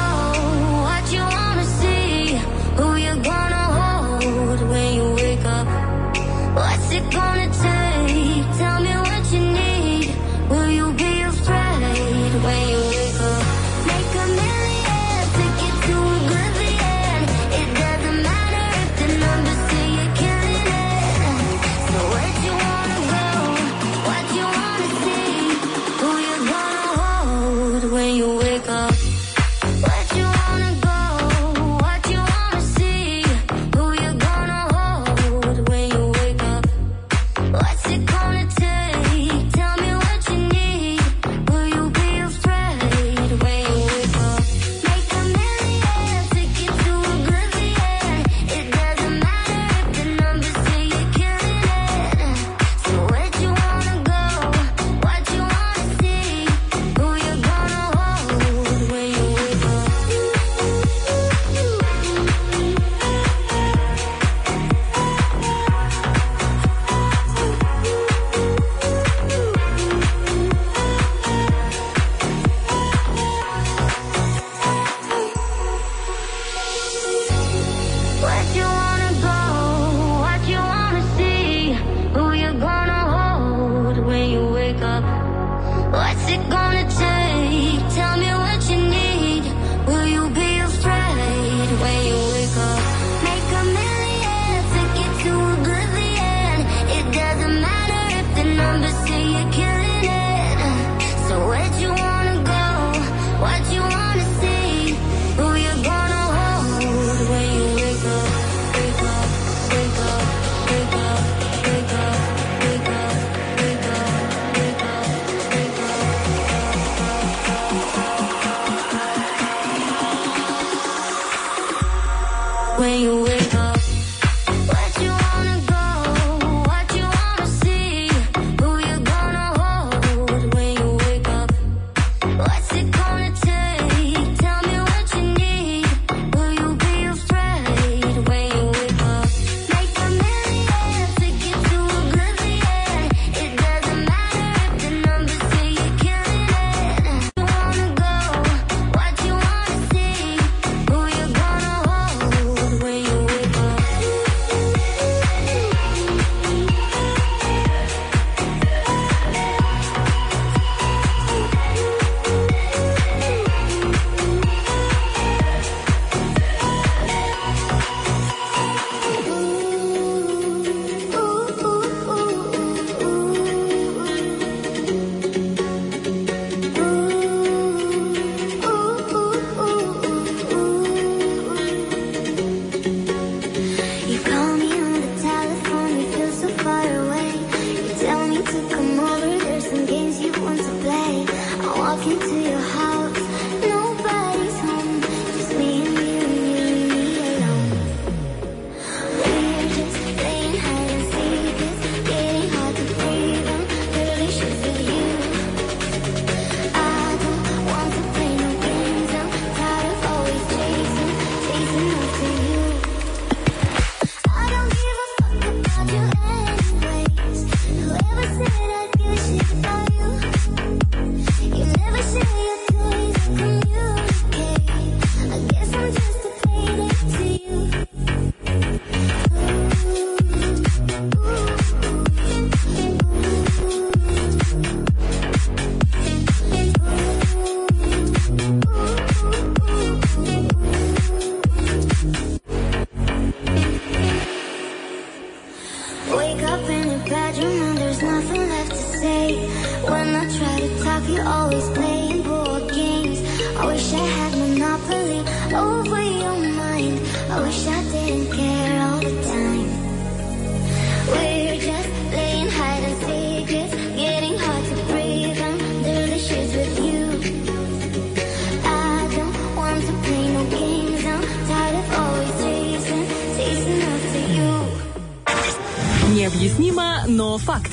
Необъяснимо, но факт.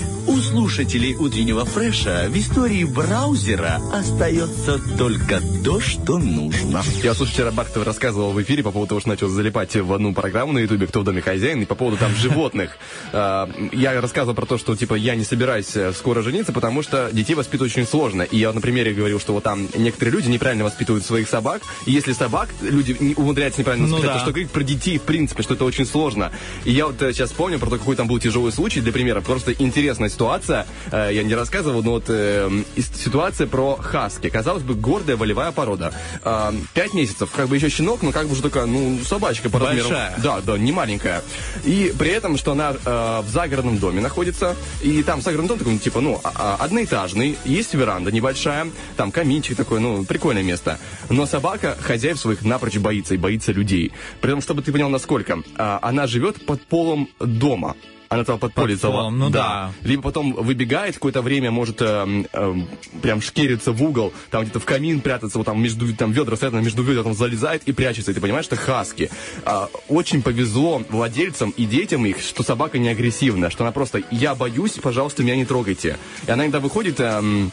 Слушателей утреннего фреша в истории браузера остается только то, что нужно. Я, слушай, вчера Бахтов рассказывал в эфире по поводу того, что начал залипать в одну программу на Ютубе «Кто в доме хозяин» и по поводу там животных. А, Я рассказывал про то, что, типа, я не собираюсь э, скоро жениться, потому что детей воспитывать очень сложно. И я вот на примере говорил, что вот там некоторые люди неправильно воспитывают своих собак. И если собак люди умудряются неправильно Ну воспитать, да. то что говорить про детей, в принципе, что это очень сложно. И я вот э, сейчас помню про то, какой там был тяжелый случай, для примера. Просто интересная ситуация. Э, Я не рассказывал, но вот э, из- ситуация про хаски. Казалось бы, гордая волевая порода. Э, Пять месяцев, как бы еще щенок, но как бы уже такая, ну, собачка по размеру. Большая. Да, да, не маленькая. И при этом, что она э, в загородном доме находится, и там загородный дом такой, ну, типа, ну, а- а, одноэтажный, есть веранда небольшая, там каминчик такой, ну, прикольное место. Но собака хозяев своих напрочь боится и боится людей. При этом, чтобы ты понял, насколько, а, она живет под полом дома. Она там подпользовала. полом, ну да. Либо потом выбегает какое-то время, может эм, эм, прям шкериться в угол, там где-то в камин прятаться, вот там между там ведра стоят, между ведер там залезает и прячется. И ты понимаешь, что хаски. А, очень повезло владельцам и детям их, что собака не агрессивная, что она просто «я боюсь, пожалуйста, меня не трогайте». И она иногда выходит... эм,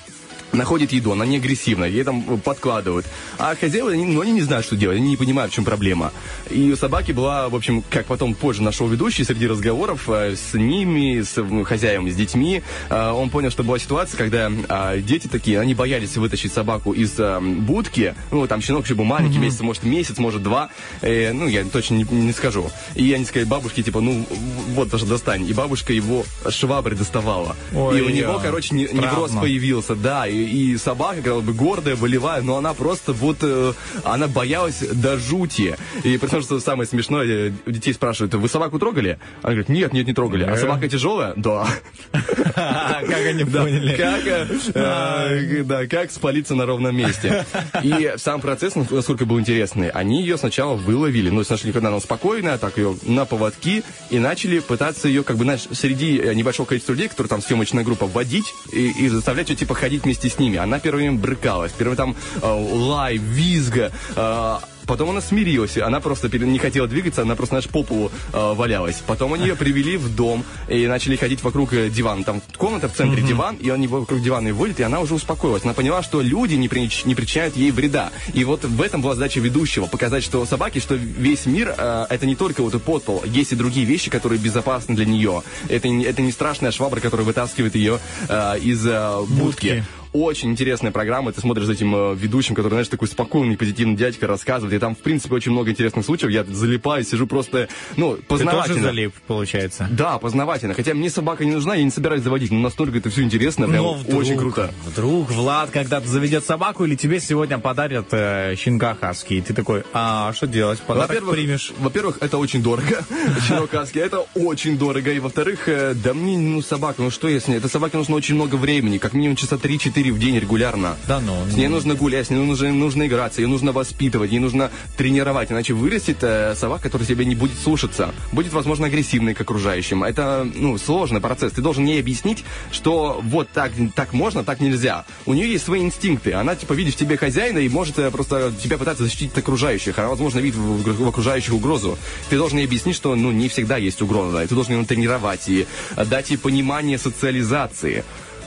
находит еду, она не агрессивная, ей там подкладывают. А хозяева, они, ну, они не знают, что делать, они не понимают, в чем проблема. И у собаки была, в общем, как потом позже нашел ведущий, среди разговоров э, с ними, с хозяевами, с детьми, э, он понял, что была ситуация, когда э, дети такие, они боялись вытащить собаку из э, будки, ну, там щенок еще был маленький, месяц, может, месяц, может, два, ну, я точно не, не скажу. И они сказали бабушке, типа, ну, вот, даже достань. И бабушка его шваброй доставала. Ой, и у него, я. короче, не- невроз появился, да, и, и собака, как бы гордая, болевая, но она просто вот, э, она боялась до жути. И при том, что самое смешное, э, у детей спрашивают, вы собаку трогали? Она говорит, нет, нет, не трогали. А собака тяжелая? Да. Как они поняли? Как, э, да, как спалиться на ровном месте. И сам процесс, ну, насколько был интересный, они ее сначала выловили, ну, нашли, когда она спокойная, так ее на поводки, и начали пытаться ее, как бы, знаешь, среди небольшого количества людей, которые там съемочная группа, вводить и, и заставлять ее, типа, ходить вместе с ними. Она первым время брыкалась, первым там э, лай, визга, э, Потом она смирилась, она просто не хотела двигаться, она просто, знаешь, по полу э, валялась. Потом они ее привели в дом и начали ходить вокруг э, дивана. Там комната в центре диван, и они вокруг дивана и вводят, и она уже успокоилась. Она поняла, что люди не, прич- не причиняют ей вреда. И вот в этом была задача ведущего, показать, что собаки, что весь мир, э, это не только вот и подпол, есть и другие вещи, которые безопасны для нее. Это, не- это не страшная швабра, которая вытаскивает ее э, из э, будки. Будки. Очень интересная программа. Ты смотришь за этим э, ведущим, который, знаешь, такой спокойный, позитивный дядька рассказывает. И там, в принципе, очень много интересных случаев. Я залипаю, сижу просто, ну, Ты познавательно. тоже залип, получается. Да, познавательно. Хотя мне собака не нужна, я не собираюсь заводить. Но настолько это все интересно, прям Но вдруг, очень круто. Вдруг Влад когда-то заведет собаку, или тебе сегодня подарят э, щенка хаски, и ты такой, а что делать? Подарок Во-первых, примешь. во-первых, это очень дорого. Щенок хаски, это очень дорого. И во-вторых, э, да мне, ну, собака, ну что я с ней? Это собаке нужно очень много времени, как минимум часа 3-4 в день регулярно. Да ну. С ней нужно гулять, с ней нужно, нужно играться, ее нужно воспитывать, ей нужно тренировать, иначе вырастет э, собака, которая тебя не будет слушаться, будет, возможно, агрессивной к окружающим. Это, ну, сложный процесс. Ты должен ей объяснить, что вот так, так можно, так нельзя. У нее есть свои инстинкты. Она, типа, видит в тебе хозяина и может э, просто тебя пытаться защитить от окружающих. Она, возможно, видит в, в- в окружающих угрозу. Ты должен ей объяснить, что, ну, не всегда есть угроза. И ты должен ее тренировать и э, дать ей понимание социализации.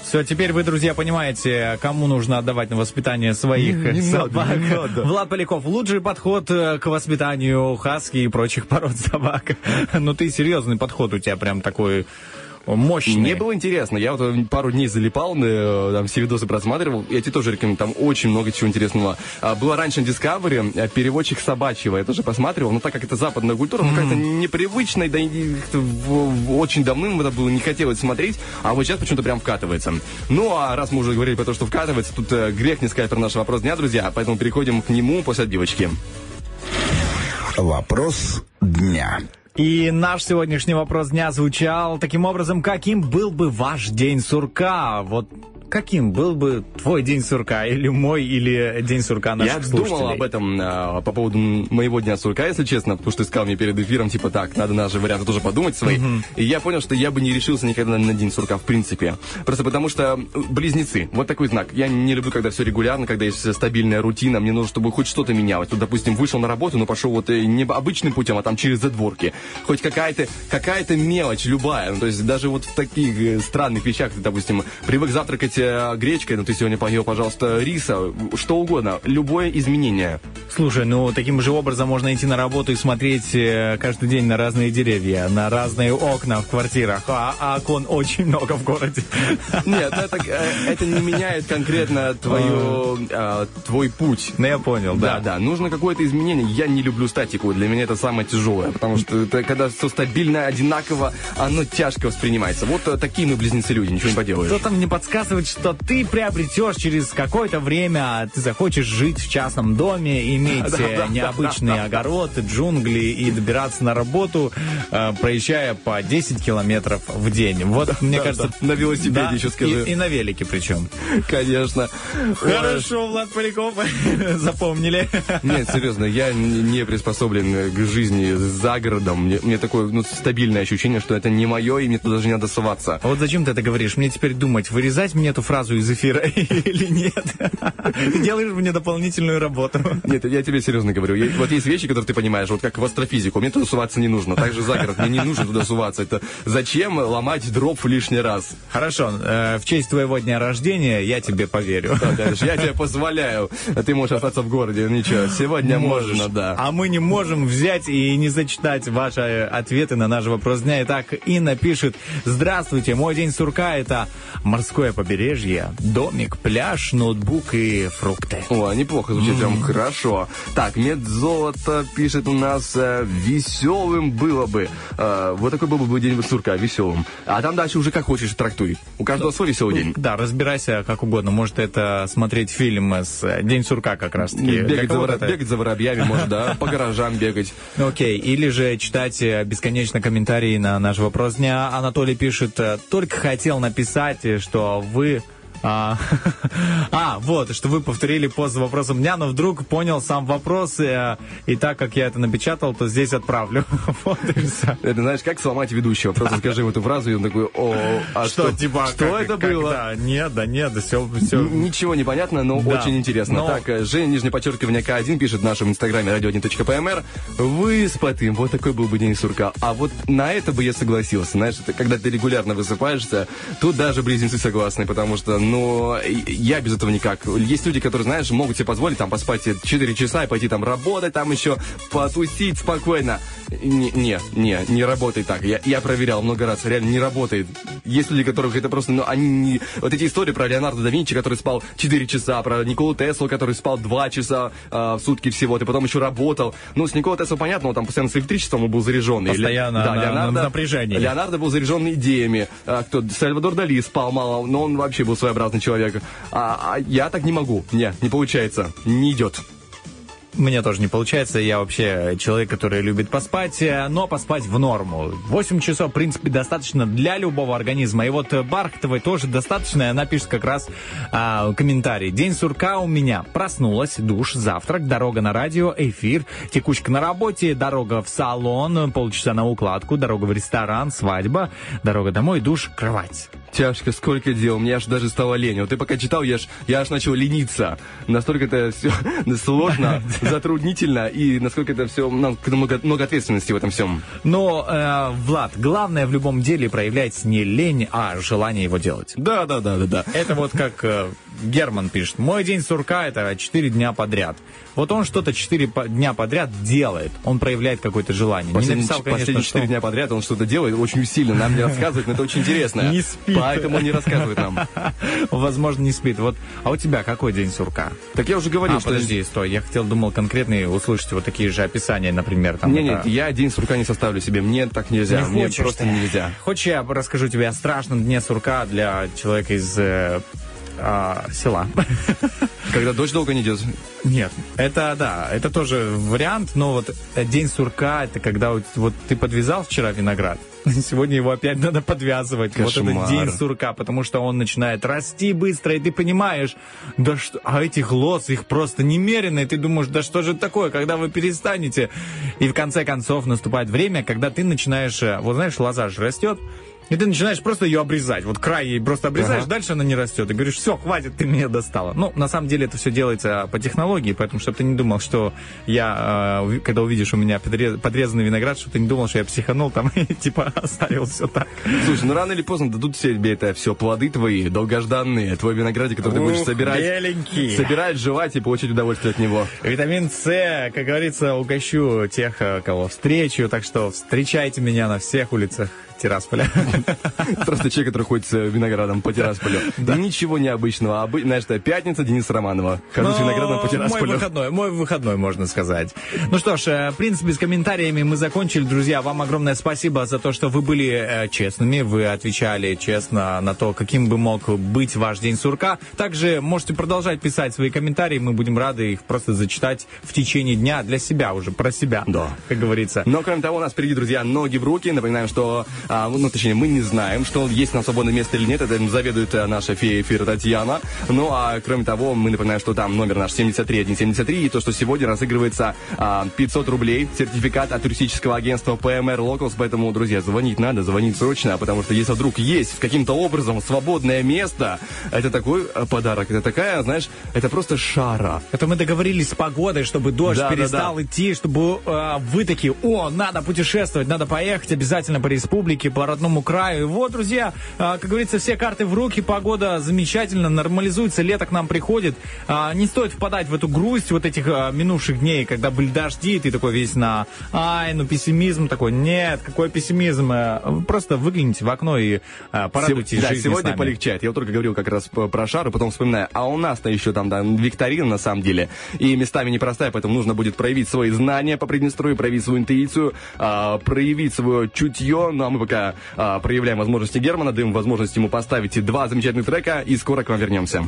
Все, теперь вы, друзья, понимаете, кому нужно отдавать на воспитание своих Не- собак. надо, не надо. Влад Поляков, лучший подход э, к воспитанию хаски и прочих пород собак. Ну ты серьезный подход у тебя прям такой мощный. Мне было интересно. Я вот э, пару дней залипал, э, там все видосы просматривал. Я тебе тоже рекомендую. Там очень много чего интересного. А, Было раньше на Discovery э, переводчик собачьего. Я тоже посматривал. Но так как это западная культура, ну как-то непривычно, да и очень давным это было, не хотелось смотреть. А вот сейчас почему-то прям вкатывается. Ну, а раз мы уже говорили про то, что вкатывается, тут грех не сказать про наш вопрос дня, друзья. Поэтому переходим к нему после отбивочки. Вопрос дня. И наш сегодняшний вопрос дня звучал таким образом, каким был бы ваш день сурка? Вот каким был бы твой день сурка? Или мой, или день сурка Я наших думал слушателей? об этом а, по поводу моего дня сурка, если честно, потому что ты сказал мне перед эфиром, типа, так, надо наши варианты тоже подумать свои. И я понял, что я бы не решился никогда на день сурка, в принципе. Просто потому что э, близнецы, вот такой знак. Я не люблю, когда все регулярно, когда есть стабильная рутина, мне нужно, чтобы хоть что-то менялось. Вот, допустим, вышел на работу, но пошел вот э, не обычным путем, а там через задворки. Хоть какая-то какая-то мелочь, любая. Ну, то есть даже вот в таких э, странных вещах, ты, допустим, привык завтракать э, гречкой, но ты сегодня поел, пожалуйста, риса, что угодно, любое изменение. Слушай, ну таким же образом можно идти на работу и смотреть э, каждый день на разные деревья, на разные окна в квартирах, а, а окон очень много в городе. Нет, это, э, это не меняет конкретно твою, э, твой путь. Ну я понял, Да, да. да, нужно какое-то изменение. Я не люблю статику, для меня это самое тяжелое, потому что это, когда все стабильно, одинаково, оно тяжко воспринимается. Вот такие мы близнецы люди, ничего не поделаешь. Кто-то мне подсказывает, что ты приобретешь через какое-то время, ты захочешь жить в частном доме, иметь Да, э, да, необычный огород, джунгли и добираться на работу, э, проезжая по 10 километров в день. Вот, мне кажется... На велосипеде еще скажи. И, и на велике причем. Конечно. Хорошо, Влад Поляков, запомнили. Нет, серьезно, я не приспособлен к жизни за городом. Мне, мне такое ну, стабильное ощущение, что это не мое, и мне туда даже не надо соваться. А вот зачем ты это говоришь? Мне теперь думать, вырезать мне эту фразу из эфира или нет? Ты делаешь мне дополнительную работу. Нет, я тебе серьезно говорю. Вот есть вещи, которые ты понимаешь, вот как в астрофизику. Мне туда суваться не нужно. Также за город мне не нужно туда суваться. Это зачем ломать дров лишний раз? Хорошо, э, в честь твоего дня рождения я тебе поверю. Я тебе позволяю. Ты можешь остаться в городе. Ничего, сегодня можно, да. А мы не можем взять и не зачитать ваши ответы на наш вопрос дня. Итак, Инна пишет, здравствуйте, мой день сурка это морское побережье, домик, пляж, ноутбук и фрукты. О, неплохо звучит, прям хорошо. Так, медзолото пишет у нас, э, веселым было бы. Э, вот такой был бы день сурка, веселым. А там дальше уже как хочешь трактуй. У каждого свой веселый день. Да, разбирайся как угодно. Может, это смотреть фильм с э, День сурка как раз таки. Для Бегать за, это- бегать за воробьями, может, да, по гаражам бегать. Ну, Окей, или же читать бесконечно комментарии на наш вопрос дня. Анатолий пишет, только хотел написать, что вы... А, а, вот, что вы повторили пост с вопросом дня, но вдруг понял сам вопрос, э, и так как я это напечатал, то здесь отправлю. Вот и все. Это знаешь, как сломать ведущего? Просто скажи ему эту фразу, и он такой, о, а что, типа, что как- это как- было? да, нет, да нет, да все, все. Ничего не понятно, но Да. очень интересно. Но- Так, э, Женя, нижнее подчеркивание К1 пишет в нашем инстаграме radio1.pmr. Выспатым, вот такой был бы день сурка. А вот на это бы я согласился. Знаешь, это когда ты регулярно высыпаешься, тут даже близнецы согласны, потому что, ну, и- я без этого никак. Есть люди, которые, знаешь, могут себе позволить там поспать 4 часа и пойти там работать, там еще потусить спокойно. Не, не, не, не работает так. Я, я проверял много раз, реально не работает. Есть люди, которых это просто, ну, они не... Вот эти истории про Леонардо да Винчи, который спал 4 часа, про Николу Теслу, который спал 2 часа а, в сутки всего, ты потом еще работал. Ну, с Николой Теслой понятно, он там постоянно с электричеством он был заряженный. Постоянно Ле- на- на напряжении. Леонардо был заряжен идеями. А, кто? Сальвадор Дали спал мало, но он вообще был своеобразный человек. А, а я так не могу. Не, не получается. Не идет. Мне тоже не получается. Я вообще человек, который любит поспать, э, но поспать в норму. 8 часов, в принципе, достаточно для любого организма. И вот э, Бархатовой тоже достаточно. Она пишет как раз а, комментарий. День сурка у меня. Проснулась, душ, завтрак, дорога на радио, эфир, текучка на работе, дорога в салон, полчаса на укладку, дорога в ресторан, свадьба, дорога домой, душ, кровать. Тяжко, сколько дел, мне аж даже стало лень. Вот ты пока читал, я аж, я аж начал лениться. Настолько это все сложно, затруднительно, и насколько это все, много, много ответственности в этом всем. Но, э, Влад, главное в любом деле проявлять не лень, а желание его делать. Да, да, да, да, да. Это вот как э, Герман пишет. Мой день сурка это 4 дня подряд. Вот он что-то 4 по- дня подряд делает. Он проявляет какое-то желание. Последние, не написал, конечно, последние что... 4 дня подряд он что-то делает очень усиленно, нам не рассказывает, но это очень интересно. Не спит. Поэтому не рассказывает нам. Возможно, не спит. Вот, а у тебя какой день сурка? Так я уже говорил, а, что... подожди, стой. Я хотел, думал, конкретные услышать вот такие же описания, например. Там, Не, это- нет, я день сурка не составлю себе, мне так нельзя, Не мне просто ты? нельзя. Хочешь, я расскажу тебе о страшном дне сурка для человека из э, а, села. Когда дождь долго не идет. Нет, это да, это тоже вариант, но вот день сурка, это когда вот, вот ты подвязал вчера виноград, сегодня его опять надо подвязывать. Вот Кошмар. это день сурка, потому что он начинает расти быстро, и ты понимаешь, да что, а этих лоз, их просто немерено, и ты думаешь, да что же такое, когда вы перестанете? И в конце концов наступает время, когда ты начинаешь, э, вот знаешь, лоза же растет, и ты начинаешь просто ее обрезать. Вот край ей просто обрезаешь, Ага. дальше она не растет. И говоришь, все, хватит, ты меня достала. Ну, на самом деле это все делается по технологии, поэтому, чтобы ты не думал, что я, уви- когда увидишь у меня подрез- подрезанный виноград, чтобы ты не думал, что я психанул там и типа оставил все так. Слушай, ну рано или поздно дадут себе это все плоды твои, долгожданные, твой виноградик, который ты будешь собирать. беленький. Собирать, жевать и получить удовольствие от него. Витамин С, как говорится, угощу тех, э, кого встречу, так что встречайте меня на всех улицах Тирасполя. Просто человек, который ходит с э, виноградом по Тирасполю. Ничего необычного. Обы... Знаешь, это пятница Дениса Романова. Хожу с Ну, виноградом по Мой Тирасполю. выходной, мой выходной, можно сказать. Ну что ж, э, в принципе, с комментариями мы закончили. Друзья, вам огромное спасибо за то, что вы были э, честными, вы отвечали честно на то, каким бы мог быть ваш день сурка. Также можете продолжать писать свои комментарии, мы будем рады их просто зачитать в течение дня для себя уже, про себя, Да. как говорится. Но, кроме того, у нас впереди, друзья, ноги в руки. Напоминаем, что, а, ну, точнее, мы не знаем, что есть на свободное место или нет. Это заведует э, наша фея эфира Татьяна. Ну, а кроме того, мы напоминаем, что там номер наш 73173, и то, что сегодня разыгрывается а, 500 рублей, сертификат от туристического агентства PMR Locals. Поэтому, друзья, звонить надо, звонить срочно, потому что если вдруг есть каким-то образом свободное место, это такой э, подарок, это такая, знаешь, это просто шара. Это мы договорились с погодой, чтобы дождь Да, да, перестал да. идти, чтобы э, вы такие, о, надо путешествовать, надо поехать обязательно по республике, по родному краю. И вот, друзья, э, как говорится, все карты в руки, погода замечательно, нормализуется, лето к нам приходит. А, не стоит впадать в эту грусть вот этих э, минувших дней, когда были дожди, и ты такой весь на, ай, ну пессимизм такой. Нет, какой пессимизм? Э, Просто выгляните в окно и порадуйтесь да, жизни с сегодня полегчает. Я вот только говорил как раз про шару, потом вспоминаю, а у нас-то еще там, да, викторина на самом деле, и местами непростая, поэтому нужно будет проявить свои знания по Приднестровью, проявить свою интуицию, а, проявить свое чутье, ну а мы пока а, проявляем возможности Германа, даем возможность ему поставить два замечательных трека, и скоро к вам вернемся.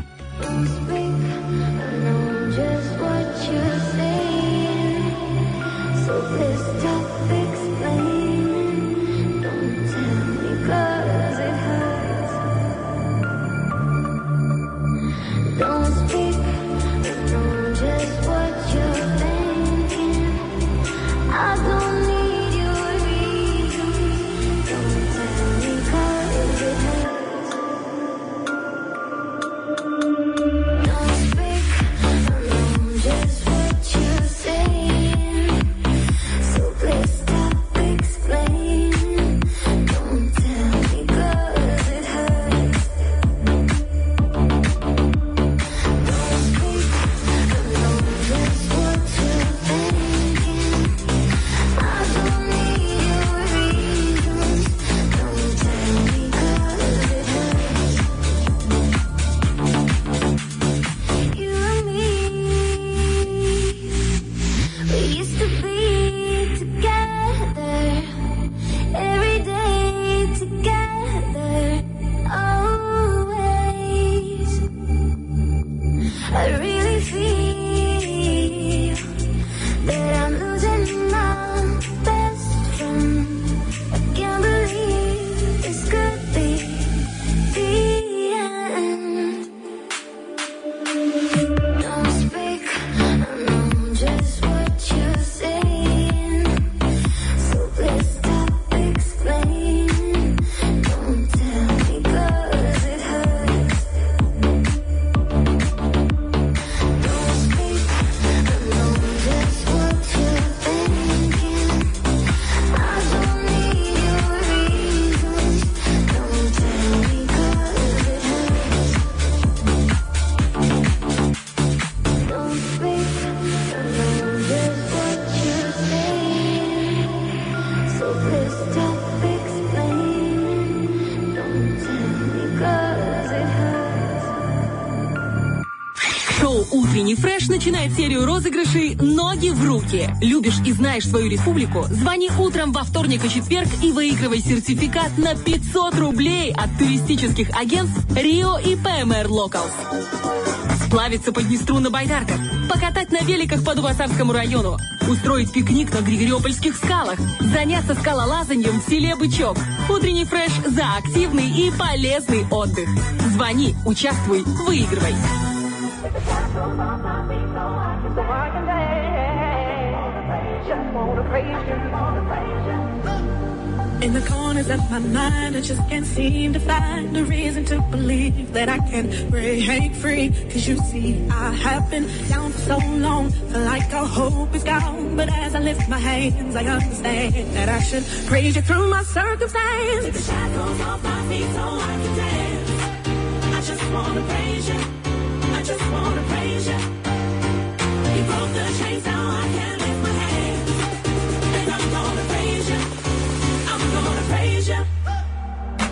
Фреш начинает серию розыгрышей «Ноги в руки». Любишь и знаешь свою республику? Звони утром во вторник и четверг и выигрывай сертификат на 500 рублей от туристических агентств «Рио» и ПМР Локалс. Сплавиться по Днестру на байдарках, покатать на великах по Дубасарскому району, устроить пикник на Григориопольских скалах, заняться скалолазанием в селе Бычок. Утренний фреш за активный и полезный отдых. Звони, участвуй, выигрывай. In the corners of my mind, I just can't seem to find a reason to believe that I can break free. Cause you see, I have been down for so long, feel like all hope is gone. But as I lift my hands, I understand that I should praise you through my circumstance. Take the shackles off my feet so I can dance. I just wanna praise you. I just wanna praise you. You broke the chains, now I can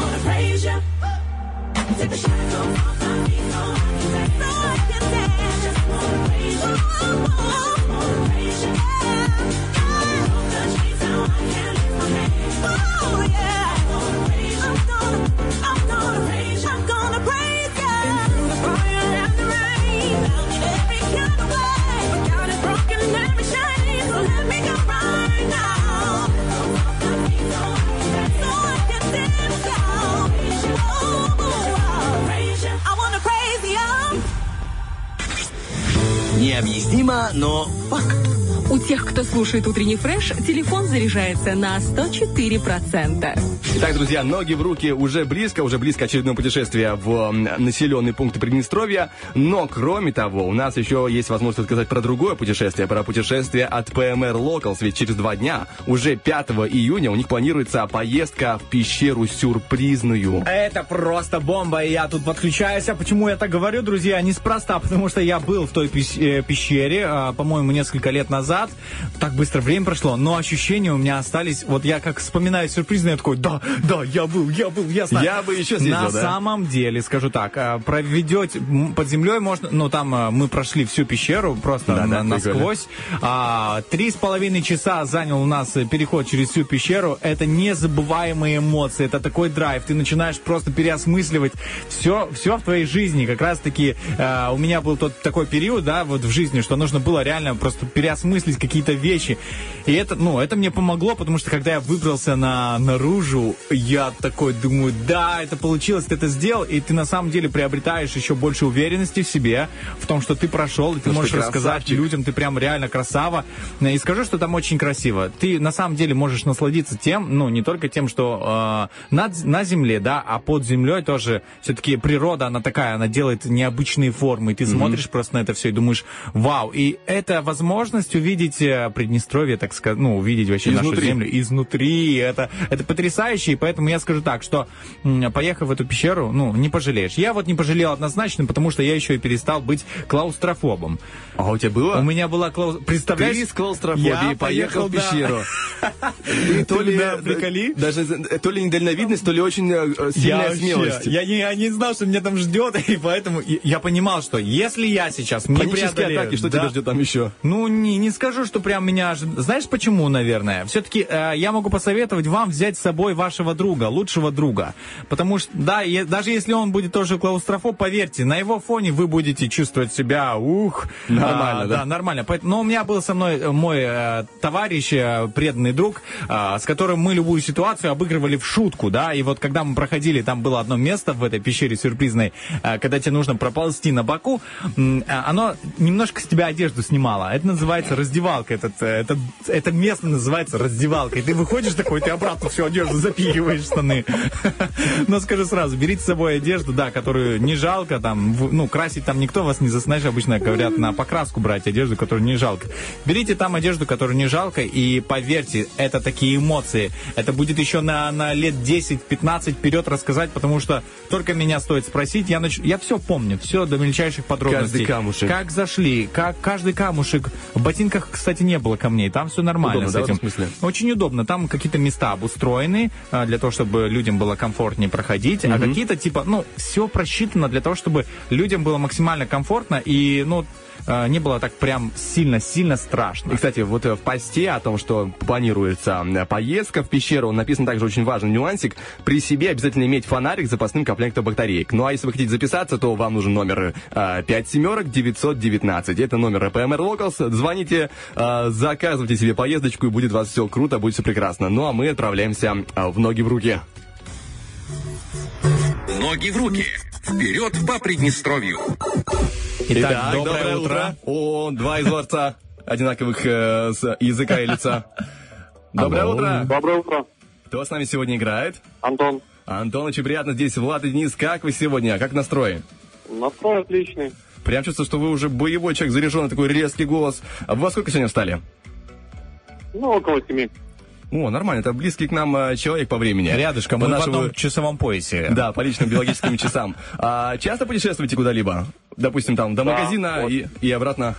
Gonna praise you. Take the shackles off my so I can dance. Just wanna praise you. Wanna praise you. The. Oh yeah. Необъяснимо, но факт. Тех, кто слушает утренний фреш, телефон заряжается на 104%. Итак, друзья, ноги в руки уже близко, уже близко очередное путешествие в м, населенные пункты Приднестровья. Но, кроме того, у нас еще есть возможность сказать про другое путешествие, про путешествие от PMR Locals. Ведь через два дня, уже 5 июня, у них планируется поездка в пещеру сюрпризную. Это просто бомба, и я тут подключаюсь. А почему я так говорю, друзья? Неспроста, потому что я был в той э, пещере, а, по-моему, несколько лет назад. Так быстро время прошло, но ощущения у меня остались. Вот я как вспоминаю сюрпризное, я такой, да, да, я был, я был, я знаю. Я бы еще съездил, На да? самом деле, скажу так, а, проведете под землей можно, ну там а, мы прошли всю пещеру просто Да, на- да, насквозь. А, Три с половиной часа занял у нас э, переход через всю пещеру. Это незабываемые эмоции, это такой драйв. Ты начинаешь просто переосмысливать все, все в твоей жизни. Как раз таки э, у меня был тот такой период, да, вот в жизни, что нужно было реально просто переосмыслить какие-то вещи. И это, ну, это мне помогло, потому что когда я выбрался на, наружу, я такой думаю, да, это получилось, ты это сделал, и ты на самом деле приобретаешь еще больше уверенности в себе, в том, что ты прошел, и ты Ну, можешь рассказать людям, ты прям реально красава. И скажу, что там очень красиво. Ты на самом деле можешь насладиться тем, ну, не только тем, что э, над, на земле, да, а под землей тоже все-таки природа, она такая, она делает необычные формы. И ты смотришь просто на это все и думаешь, вау. И это возможность увидеть э, Приднестровье, так сказать, ну, увидеть вообще нашу Изнутри. землю изнутри. Это, это потрясающе, и поэтому я скажу так, что поехав в эту пещеру, ну, не пожалеешь. Я вот не пожалел однозначно, потому что я еще и перестал быть клаустрофобом. А у тебя было? У меня была клаус... Представляешь? Ты с клаустрофобией Я поехал в пещеру. Ты то ли, приколи. даже э, то ли недальновидность, то ли очень э, э, сильная смелость. я, не, знал, что меня там ждет, и поэтому я, понимал, что если я сейчас не преодолею... атаки, что тебя ждет там еще? Ну, не скажу, скажу, что прям меня... Знаешь почему, наверное? Все-таки я могу посоветовать вам взять с собой вашего друга, лучшего друга. Потому что, да, е- даже если он будет тоже клаустрофоб, поверьте, на его фоне вы будете чувствовать себя, ух... Нормально, а, да? нормально. Поэт- Но у меня был со мной э, мой э, товарищ, э, преданный друг, э, с которым мы любую ситуацию обыгрывали в шутку, да, и вот когда мы проходили, там было одно место в этой пещере сюрпризной, э, когда тебе нужно проползти на боку, э, оно немножко с тебя одежду снимало. Это называется раздевалка. Этот, э, это, это место называется раздевалка. И ты выходишь такой, ты обратно всю одежду запихиваешь штаны. Но скажу сразу, берите с собой одежду, да, которую не жалко, там, ну, красить там никто вас не за- знаешь, обычно говорят на покраску брать одежду, которую не жалко. Берите там одежду, которую не жалко, и поверьте, это такие эмоции. Это будет еще на, на лет 10-15 вперед рассказать, потому что только меня стоит спросить, я, нач... я все помню, все до мельчайших подробностей. Каждый камушек. Как зашли, как каждый камушек. В ботинках, кстати, не было камней, там все нормально Удобно, с да, в этим. этом смысле? Очень удобно. Там какие-то места обустроены а, для того, чтобы людям было комфортнее проходить, а какие-то типа, ну, все просчитано для того, чтобы людям было максимально комфортно и, ну, а, не было так прям сильно-сильно страшно. И, кстати, вот э, в посте о том, что планируется э, поездка в пещеру, написан также очень важный нюансик. При себе обязательно иметь фонарик с запасным комплектом батареек. Ну а если вы хотите записаться, то вам нужен номер э, 5 семерок 919. Это номер PMR Locals. Звоните, э, заказывайте себе поездочку, и будет вас все круто, будет все прекрасно. Ну а мы отправляемся э, в ноги в руки. Ноги в руки. Вперед по Приднестровью. Итак, доброе, утро. О, два изворца одинаковых э, с языка и лица. Доброе утро. Доброе утро. Кто с нами сегодня играет? Антон. Антон, очень приятно. Здесь Влад и Денис. Как вы сегодня? Как настрой? Настрой отличный. Прям чувствую, что вы уже боевой человек, заряженный, такой резкий голос. А вы во сколько сегодня встали? Ну, около семи. О, нормально, это близкий к нам э, человек по времени. Рядышком, по мы в нашему- одном часовом поясе. Да, по личным биологическим часам. А часто путешествуете куда-либо? Допустим, там до Да, магазина вот. и, и обратно?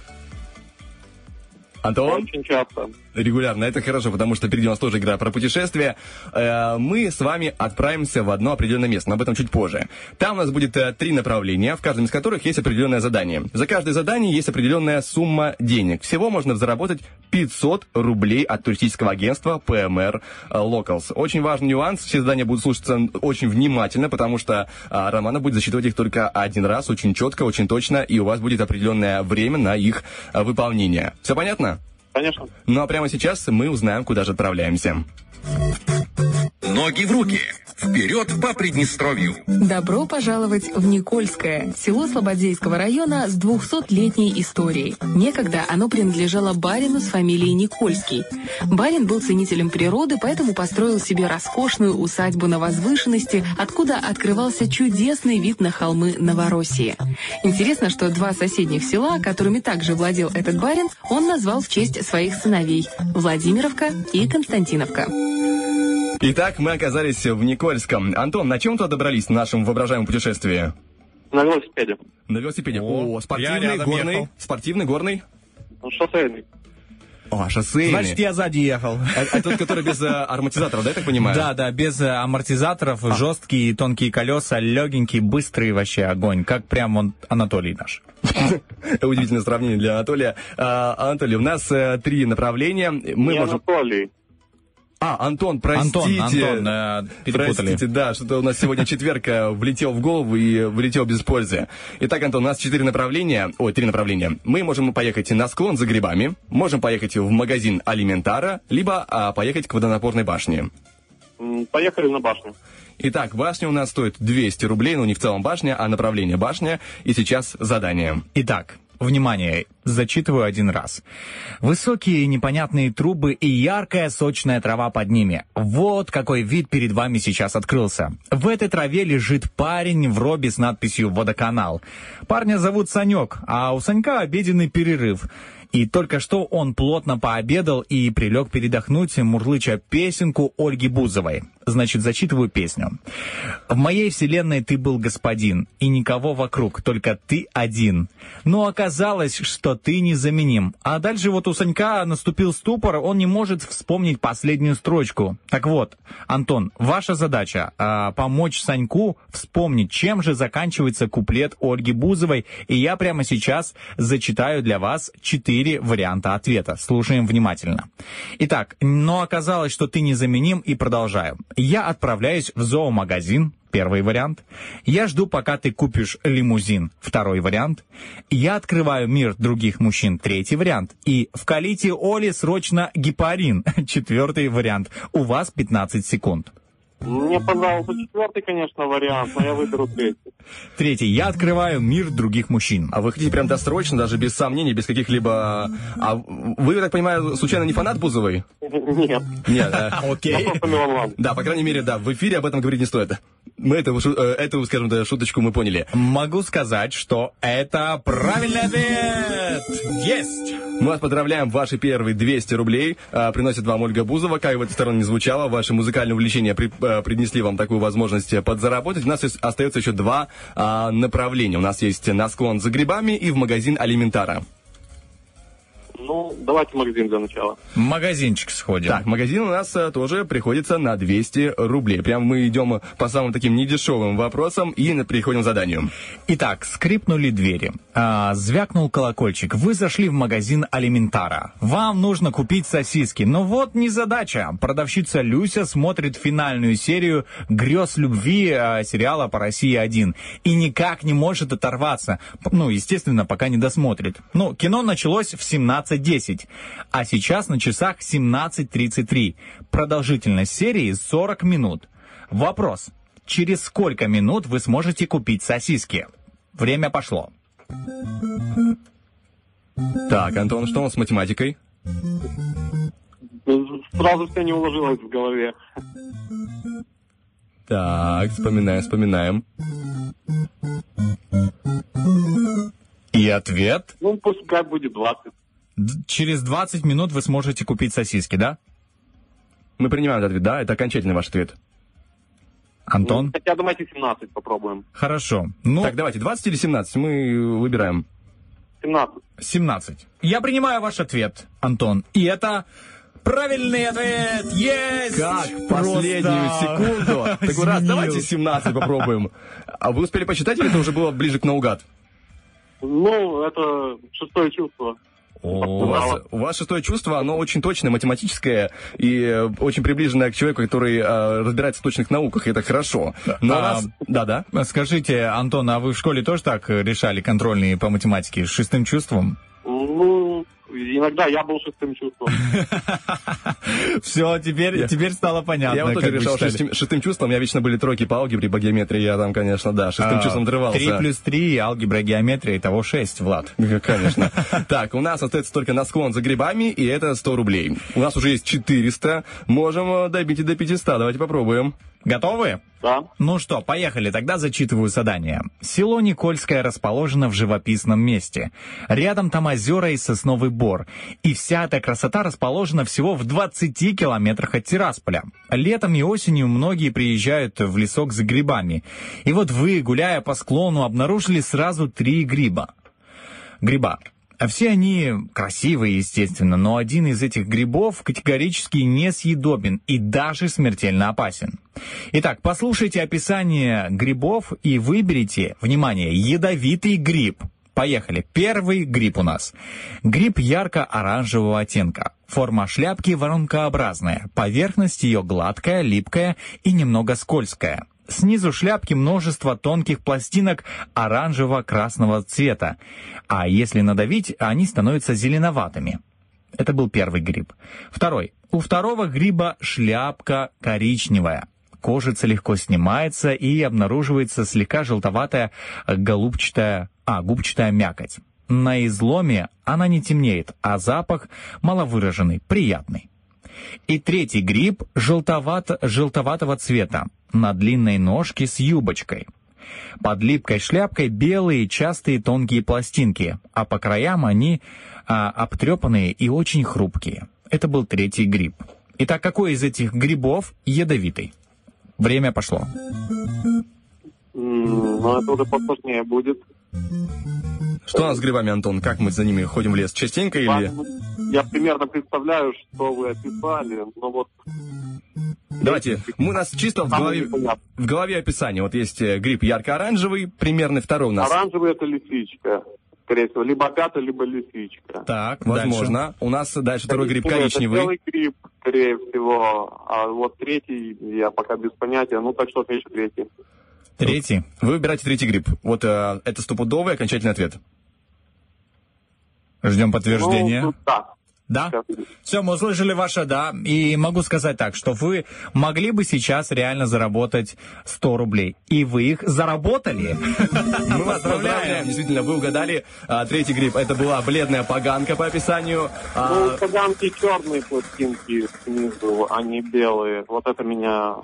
Антон? Очень часто. Регулярно, это хорошо, потому что впереди у нас тоже игра про путешествия. Э, Мы с вами отправимся в одно определенное место, но об этом чуть позже. Там у нас будет э, три направления, в каждом из которых есть определенное задание. За каждое задание есть определенная сумма денег. Всего можно заработать 500 рублей от туристического агентства PMR Locals. Очень важный нюанс, все задания будут слушаться очень внимательно, потому что Романа будет засчитывать их только один раз, очень четко, очень точно, и у вас будет определенное время на их выполнение. Все понятно? Конечно. Ну а прямо сейчас мы узнаем, куда же отправляемся. Ноги в руки. Вперед по Приднестровью. Добро пожаловать в Никольское, село Слободейского района с 200-летней историей. Некогда оно принадлежало барину с фамилией Никольский. Барин был ценителем природы, поэтому построил себе роскошную усадьбу на возвышенности, откуда открывался чудесный вид на холмы Новороссии. Интересно, что два соседних села, которыми также владел этот барин, он назвал в честь своих сыновей – Владимировка и Константиновка. Итак, мы оказались в Никольском. Антон, на чем туда добрались в нашем воображаемом путешествии? На велосипеде. На велосипеде. О, О, спортивный, я рядом горный. ехал. Спортивный, горный. Шоссейный. О, шоссейный. Значит, я сзади ехал. А, а тот, который без э, амортизаторов, да, я так понимаю? Да, да, без э, амортизаторов, жесткие тонкие колеса, легенький, быстрый вообще огонь, как прям он Анатолий наш. Удивительное сравнение для Анатолия. А, Анатолий, у нас э, три направления. Мы Не можем... Анатолий. А, Антон, простите. Антон, Антон, э, перепутали. Простите, да, что-то у нас сегодня четверг э, влетел в голову и влетел без пользы. Итак, Антон, у нас четыре направления, ой, три направления. Мы можем поехать на склон за грибами, можем поехать в магазин Алиментара, либо а, поехать к водонапорной башне. Поехали на башню. Итак, башня у нас стоит 200 рублей, ну не в целом башня, а направление башня. И сейчас задание. Итак, внимание, зачитываю один раз. Высокие непонятные трубы и яркая сочная трава под ними. Вот какой вид перед вами сейчас открылся. В этой траве лежит парень в робе с надписью «Водоканал». Парня зовут Санек, а у Санька обеденный перерыв. И только что он плотно пообедал и прилег передохнуть, мурлыча песенку Ольги Бузовой. Значит, зачитываю песню. «В моей вселенной ты был господин, и никого вокруг, только ты один. Но оказалось, что ты незаменим. А дальше вот у Санька наступил ступор, он не может вспомнить последнюю строчку. Так вот, Антон, ваша задача а, помочь Саньку вспомнить, чем же заканчивается куплет Ольги Бузовой. И я прямо сейчас зачитаю для вас четыре варианта ответа. Слушаем внимательно. Итак, но оказалось, что ты незаменим, и продолжаю. Я отправляюсь в зоомагазин, Первый вариант. Я жду, пока ты купишь лимузин. Второй вариант. Я открываю мир других мужчин. Третий вариант. И вкалите Оле срочно гепарин. Четвертый вариант. У вас 15 секунд. Мне понравился четвертый, конечно, вариант, но я выберу третий. Третий. Я открываю мир других мужчин. А вы хотите прям досрочно, даже без сомнений, без каких-либо... А вы, я так понимаю, случайно не фанат Бузовой? Нет. Нет. Окей. Да, по крайней мере, да, в эфире об этом говорить не стоит. Мы эту, э, эту скажем так, шуточку мы поняли. Могу сказать, что это правильный ответ. Есть. Мы вас поздравляем, ваши первые 200 рублей а, приносит вам Ольга Бузова. Как бы эта сторона не звучала, ваши музыкальные увлечения при- а, принесли вам такую возможность подзаработать. У нас есть- остается еще два а, направления. У нас есть на склон за грибами и в магазин Алиментара. Ну, давайте магазин для начала. Магазинчик сходим. Так, магазин у нас а, тоже приходится на 200 рублей. Прям мы идем по самым таким недешевым вопросам и на- переходим к заданию. Итак, скрипнули двери. А, звякнул колокольчик. Вы зашли в магазин Алиментара. Вам нужно купить сосиски. Но вот незадача. Продавщица Люся смотрит финальную серию «Грез любви» а, сериала по России-1. И никак не может оторваться. Ну, естественно, пока не досмотрит. Ну, кино началось в 17.10. А сейчас на часах 17.33. Продолжительность серии 40 минут. Вопрос. Через сколько минут вы сможете купить сосиски? Время пошло. Так, Антон, что у нас с математикой? Сразу все не уложилось в голове. Так, вспоминаем, вспоминаем. И ответ? Ну, пускай будет 20. Через 20 минут вы сможете купить сосиски, да? Мы принимаем этот ответ, да? Это окончательный ваш ответ. Антон? Хотя давайте 17 попробуем. Хорошо. Ну, Так, давайте, 20 или 17? Мы выбираем. 17. 17. Я принимаю ваш ответ, Антон. И это правильный ответ! Есть! Как? Последнюю Просто секунду? Так раз, изменил. давайте 17 попробуем. А вы успели почитать или это уже было ближе к наугад? Ну, это шестое чувство. У вас, у вас шестое чувство, оно очень точное, математическое и э, очень приближенное к человеку, который э, разбирается в точных науках, и это хорошо. Но А, нас... Да-да. Скажите, Антон, а вы в школе тоже так решали контрольные по математике с шестым чувством? Ну, иногда я был шестым чувством. Все, теперь, Я- теперь стало понятно. Я вот тоже решал шестим, шестым чувством, у меня вечно были тройки по алгебре, по геометрии, я там, конечно, да, шестым А, чувством отрывался. 3 плюс 3, алгебра, геометрия, итого 6, Влад. Ну, Конечно. Так, у нас остается только на склон за грибами, и это 100 рублей. У нас уже есть 400. Можем э, добить и до 500. Давайте попробуем. Готовы? Да. Ну что, поехали, тогда зачитываю задание. Село Никольское расположено в живописном месте. Рядом там озера и сосновый бор. И вся эта красота расположена всего в 20 километрах от Тирасполя. Летом и осенью многие приезжают в лесок за грибами. И вот вы, гуляя по склону, обнаружили сразу три гриба. Гриба. А Все они красивые, естественно, но один из этих грибов категорически несъедобен и даже смертельно опасен. Итак, послушайте описание грибов и выберите, внимание, ядовитый гриб. Поехали. Первый гриб у нас. Гриб ярко-оранжевого оттенка. Форма шляпки воронкообразная. Поверхность ее гладкая, липкая и немного скользкая. Снизу шляпки множество тонких пластинок оранжево-красного цвета. А если надавить, они становятся зеленоватыми. Это был первый гриб. Второй. У второго гриба шляпка коричневая. Кожица легко снимается и обнаруживается слегка желтоватая голубчатая, а, губчатая мякоть. На изломе она не темнеет, а запах маловыраженный, приятный. И третий гриб желтовато, желтоватого цвета, на длинной ножке с юбочкой. Под липкой шляпкой белые частые тонкие пластинки, а по краям они а, обтрепанные и очень хрупкие. Это был третий гриб. Итак, какой из этих грибов ядовитый? Время пошло. Ну, это уже посложнее будет. Что у нас с грибами, Антон? Как мы за ними ходим в лес? Частенько или... Я примерно представляю, что вы описали, но вот Давайте, мы у нас чисто в голове, в голове описание. Вот есть э, гриб ярко-оранжевый, примерный второй у нас. оранжевый это лисичка. Скорее всего, либо опята, либо лисичка. Так, Возможно. У нас дальше второй гриб Это коричневый. белый гриб, скорее всего. А вот третий, я пока без понятия. Ну, так что отвечу третий. Третий. Вы выбираете третий гриб. Вот э, это стопудовый окончательный ответ. Ждем подтверждения. Ну, да. Да? Все, мы услышали ваше «да». И могу сказать так, что вы могли бы сейчас реально заработать 100 рублей. И вы их заработали. Мы вас поздравляем. Действительно, вы угадали. А, третий гриб. Это была бледная поганка по описанию. А, Ну, поганки черные пластинки снизу, а не белые. Вот это меня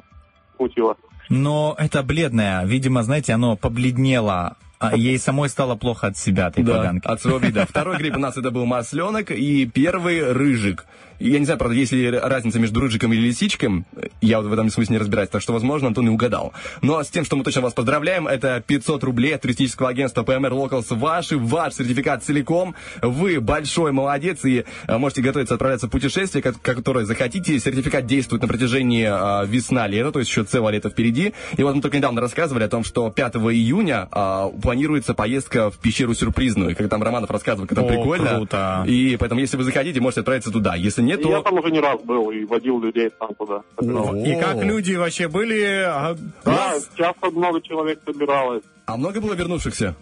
смутило. Но это бледное. Видимо, знаете, оно побледнело. А ей самой стало плохо от себя, этой Да, поганки. от своего вида. Второй гриб у нас это был масленок, и первый рыжик. И Я не знаю, правда, есть ли разница между рыжиком и лисичком. Я вот в этом смысле не разбираюсь, так что, возможно, Антон и угадал. Но с тем, что мы точно вас поздравляем, это 500 рублей от туристического агентства PMR Locals ваши, ваш сертификат целиком. Вы большой молодец и э, можете готовиться отправляться в путешествие, ко- которое захотите. Сертификат действует на протяжении э, весна-лета, то есть еще целое лето впереди. И вот мы только недавно рассказывали о том, что 5 июня э, планируется поездка в пещеру сюрпризную. Как там Романов рассказывал, как там О, прикольно. круто. И поэтому, если вы захотите, можете отправиться туда. Если нет, И я там уже не раз был и водил людей там туда. И как люди вообще были? а, Да, часто много человек собиралось. А много было вернувшихся?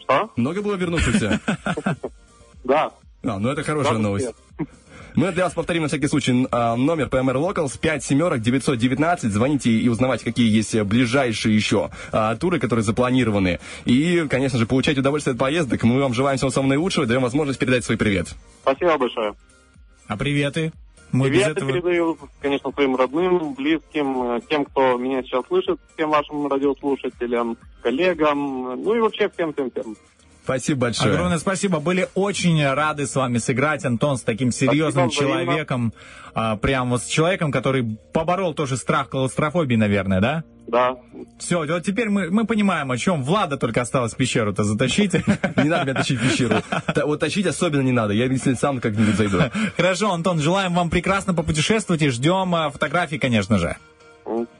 Что? Много было вернувшихся? Да. А, ну это хорошая новость. Мы для вас повторим на всякий случай а, номер PMR Locals 5 семерок 919. Звоните и узнавайте, какие есть ближайшие еще а, туры, которые запланированы. И, конечно же, получайте удовольствие от поездок. Мы вам желаем всего самого наилучшего и даем возможность передать свой привет. Спасибо большое. А приветы? Мы Привет этого... передаю, конечно, своим родным, близким, э, тем, кто меня сейчас слышит, всем вашим радиослушателям, коллегам, ну и вообще всем-всем-всем. Спасибо большое. Огромное спасибо. Были очень рады с вами сыграть, Антон, с таким серьезным Спасибо человеком. А, прям вот с человеком, который поборол тоже страх клаустрофобии, наверное, да? Да. Все, вот теперь мы, мы понимаем, о чем. Влада только осталось в пещеру-то затащить. Не надо меня тащить в пещеру. Вот тащить особенно не надо. Я, если сам как-нибудь зайду. Хорошо, Антон, желаем вам прекрасно попутешествовать и ждем а, фотографий, конечно же.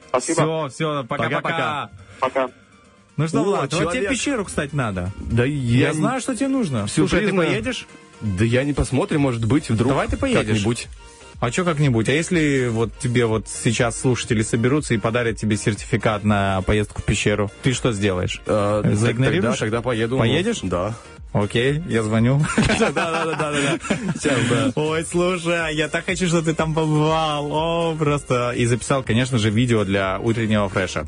Спасибо. Все, все, пока-пока. Пока. Ну что, Влад, вот тебе пещеру, кстати, надо. Да Я, я, знаю, что тебе нужно. Слушай, ты поедешь? Да я не посмотрим, может быть, вдруг Давай ты поедешь. как-нибудь. А что как-нибудь? А если вот тебе вот сейчас слушатели соберутся и подарят тебе сертификат на поездку в пещеру, ты что сделаешь? Э, Заигнорируешь? Тогда, тогда поеду. Поедешь? Да. Окей, я звоню. Да-да-да-да-да. Сейчас, да. Ой, слушай, я так хочу, что ты там побывал. О, просто. И записал, конечно же, видео для утреннего фреша.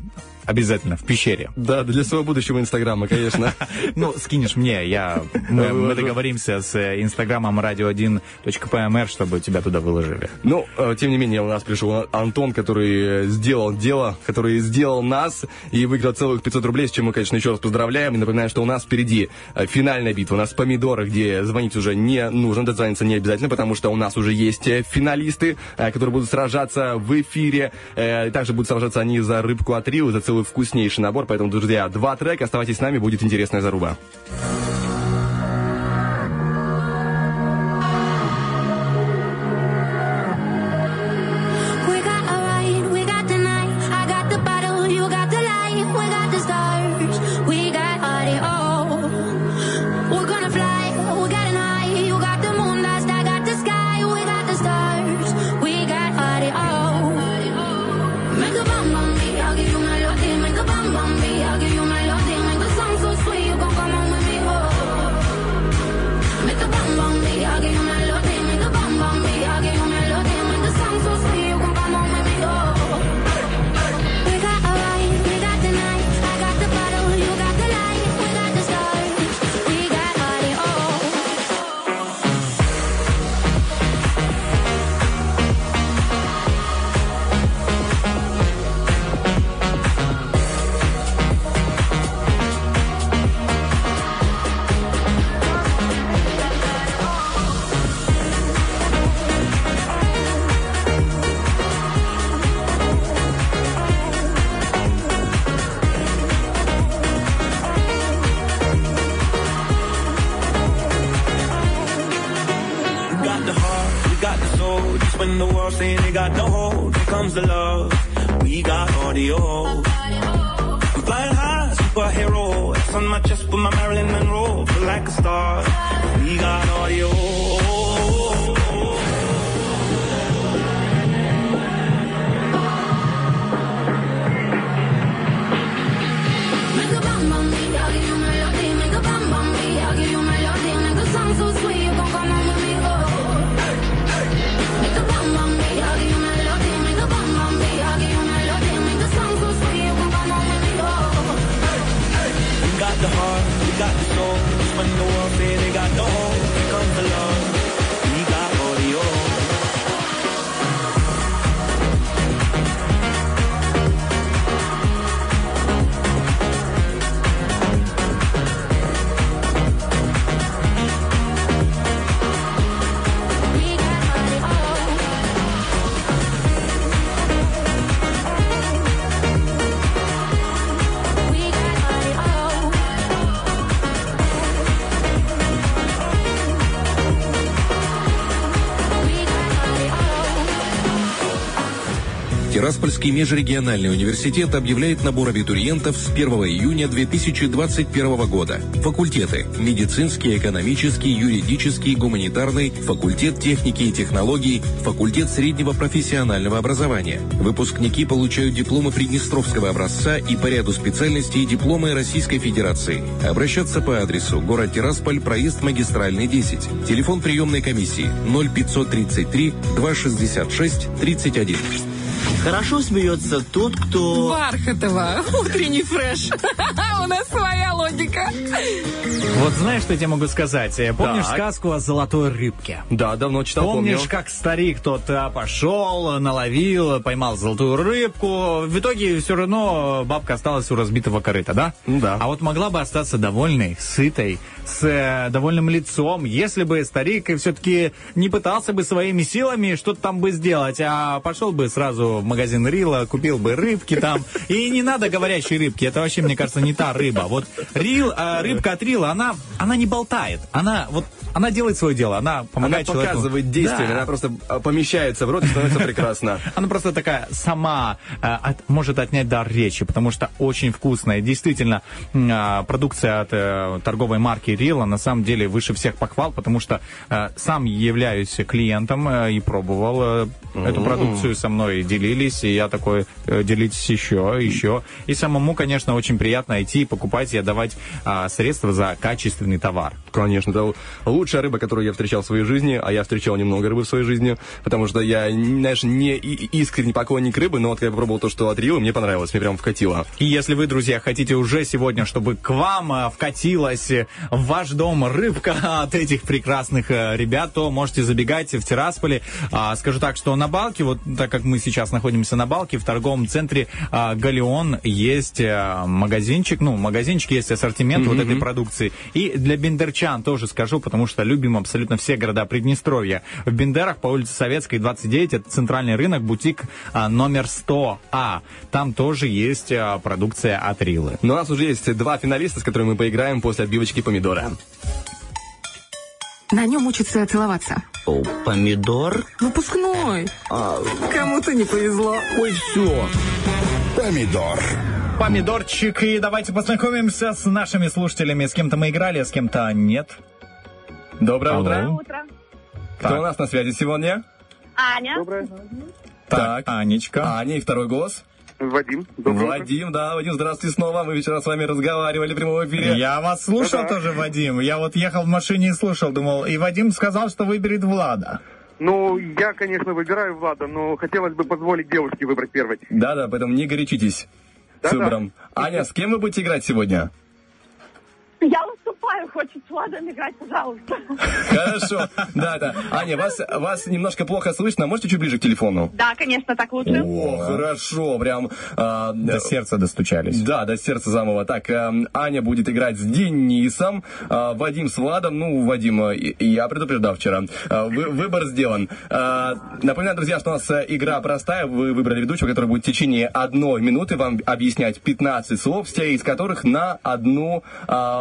Обязательно, в пещере. Да, для своего будущего инстаграма, конечно. Ну, скинешь мне, я, мы, договоримся с э, инстаграмом radio1.pmr, чтобы тебя туда выложили. Ну, э, тем не менее, у нас пришел Антон, который э, сделал дело, который сделал нас и выиграл целых 500 рублей, с чем мы, конечно, еще раз поздравляем. И напоминаю, что у нас впереди финальная битва. У нас помидоры, где звонить уже не нужно, дозвониться не обязательно, потому что у нас уже есть финалисты, которые будут сражаться в эфире. Также будут сражаться они за рыбку от Рио, за целый вкуснейший набор. Поэтому, друзья, два трека. Оставайтесь с нами, будет интересная заруба. Тираспольский межрегиональный университет объявляет набор абитуриентов с 1 июня 2021 года. Факультеты – медицинский, экономический, юридический, гуманитарный, факультет техники и технологий, факультет среднего профессионального образования. Выпускники получают дипломы Приднестровского образца и по ряду специальностей дипломы Российской Федерации. Обращаться по адресу город Тирасполь, проезд магистральный 10. Телефон приемной комиссии 0533 266 31. Хорошо смеется тот, кто... Бархатова, утренний фреш. Вот знаешь, что я тебе могу сказать? Э, Помнишь Так. сказку о золотой рыбке? Да, давно читал, Помнишь, помню. как старик тот а, пошел, наловил, поймал золотую рыбку. В итоге все равно бабка осталась у разбитого корыта, да? Да. А вот могла бы остаться довольной, сытой, с э, довольным лицом, если бы старик все-таки не пытался бы своими силами что-то там бы сделать, а пошел бы сразу в магазин Рила, купил бы рыбки там. И не надо говорящей рыбки, это вообще, мне кажется, не та рыба. Вот Рил, э, рыбка от Рила, она, она не болтает, она вот она делает свое дело, она Она помогает человеку. показывает действие, Да. она просто а, помещается в рот и становится прекрасно. Она просто такая сама э, может отнять дар речи, потому что очень вкусная. Действительно, а, продукция от э, торговой марки Рила на самом деле выше всех похвал, потому что э, сам являюсь клиентом и пробовал эту продукцию со мной делились, и я такой делитесь еще, еще. И самому, конечно, очень приятно идти, покупать и отдавать а, средства за качественный товар. Конечно, это лучшая рыба, которую я встречал в своей жизни, а я встречал немного рыбы в своей жизни, потому что я, знаешь, не искренний поклонник рыбы, но вот когда я попробовал то, что от Рио, мне понравилось, мне прям вкатило. И если вы, друзья, хотите уже сегодня, чтобы к вам э, вкатилась э, в ваш дом рыбка от этих прекрасных э, ребят, то можете забегать в Тирасполе. А, Скажу так, что на Балке, вот так как мы сейчас находимся на Балке, в торговом центре а, Галеон есть магазинчик, ну, магазинчик, есть ассортимент вот этой продукции. И для бендерчан тоже скажу, потому что любим абсолютно все города Приднестровья. В Бендерах по улице Советской, 29, это центральный рынок, бутик а, номер 100А. Там тоже есть а, продукция от Рилы. Но у нас уже есть два финалиста, с которыми мы поиграем после отбивочки помидора. На нем учатся целоваться. О, помидор? Выпускной. Кому-то не повезло. Ой, все. Помидор. Помидорчик, и давайте познакомимся с нашими слушателями. С кем-то мы играли, а с кем-то нет. Доброе Алло. утро. утро. Кто у нас на связи сегодня? Аня. Так, Анечка. Аня и второй голос? Вадим. Вадим, да, Вадим, здравствуйте снова. Мы вчера с вами разговаривали в прямом эфире. Я вас слушал Да-да. тоже, Вадим. Я вот ехал в машине и слушал, думал, и Вадим сказал, что выберет Влада. Ну, я, конечно, выбираю Влада, но хотелось бы позволить девушке выбрать первой. Да-да, поэтому не горячитесь с Да-да. выбором. Аня, с кем вы будете играть сегодня? Я уступаю, хочет с Владом играть, пожалуйста. Хорошо. Да, да. Аня, вас, вас немножко плохо слышно. Можете чуть ближе к телефону? Да, конечно, так лучше. О, хорошо, прям... а, До сердца достучались. Да, до сердца замова. Так, эм, Аня будет играть с Денисом, а, Вадим с Владом. Ну, Вадима и- и я предупреждал вчера. А, вы- выбор сделан. А, напоминаю, друзья, что у нас э, игра простая. Вы выбрали ведущего, который будет в течение одной минуты вам объяснять 15 слов, все из которых на одну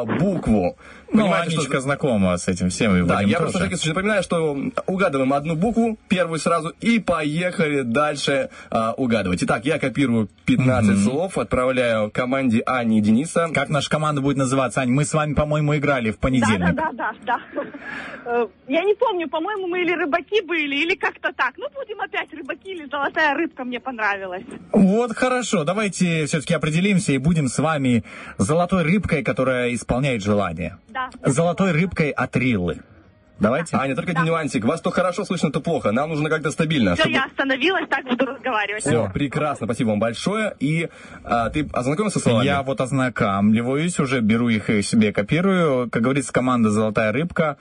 а, букву. Ну, Понимаете, что- Анечка знакома с этим всем. и Да, я тоже. просто всякий случай напоминаю, что угадываем одну букву, первую сразу, и поехали дальше а, угадывать. Итак, я копирую 15 слов, отправляю команде Ани и Дениса. Как наша команда будет называться, Ань? Мы с вами, по-моему, играли в понедельник. да, да, да, да. Э, Я не помню, по-моему, мы или рыбаки были, или как-то так. Ну, будем опять рыбаки или золотая рыбка мне понравилась. Вот хорошо, давайте все-таки определимся и будем с вами золотой рыбкой, которая исполняет желание. Да. Золотой рыбкой от Риллы. Давайте. Аня, только один нюансик. Вас то хорошо слышно, то плохо. Нам нужно как-то стабильно. Все, чтобы- я остановилась, так буду разговаривать. Все, прекрасно, спасибо вам большое. И а, ты ознакомился с словами? Я вот ознакомливаюсь, уже беру их и себе копирую. Как говорится, команда «Золотая рыбка».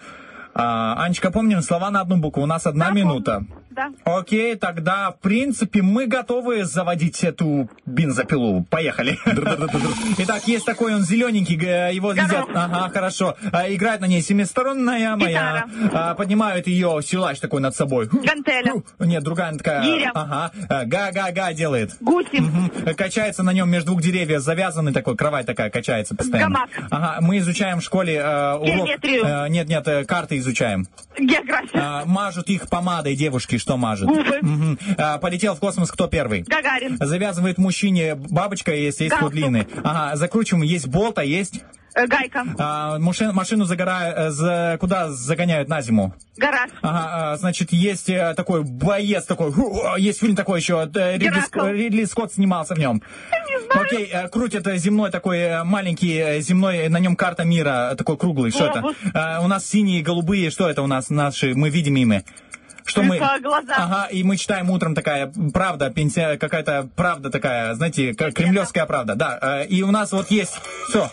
А, Анечка, помним слова на одну букву. У нас одна минута. Да. Окей, тогда, в принципе, мы готовы заводить эту бензопилу. Поехали. Итак, есть такой, он зелененький, его едят. Ага, хорошо. А, Играет на ней семисторонная моя. А, Поднимают ее силач такой над собой. Гантеля. Нет, другая она такая. Гиря. Ага. Га-га-га делает. Гуси. Мгм. Качается на нем между двух деревьев, завязанный такой, кровать такая качается постоянно. Ага, мы изучаем в школе урок. Нет, нет, э, карты изучаем. География. А, мажут их помадой девушки, что мажут? Губы. А, полетел в космос кто первый? Гагарин. Завязывает мужчине бабочка есть, есть Галстук. Ага, закручиваем, есть болт, а есть... Э, Гайка. А, машин- машину загора- э, за, куда загоняют на зиму? Гараж. Ага, а, значит, есть э, такой боец такой, а, есть фильм такой еще, Ридли. Ск- Ридли Скотт снимался в нем. Окей, э, крутит э, земной такой маленький земной, на нем карта мира, такой круглый, что это? Глобус. Э, У нас синие, голубые, что это у нас наши, мы видим ими. Что мы... Ага, и мы читаем утром такая правда, пенсия, какая-то правда такая, знаете, как кремлевская правда, да. э, И у нас вот есть, все.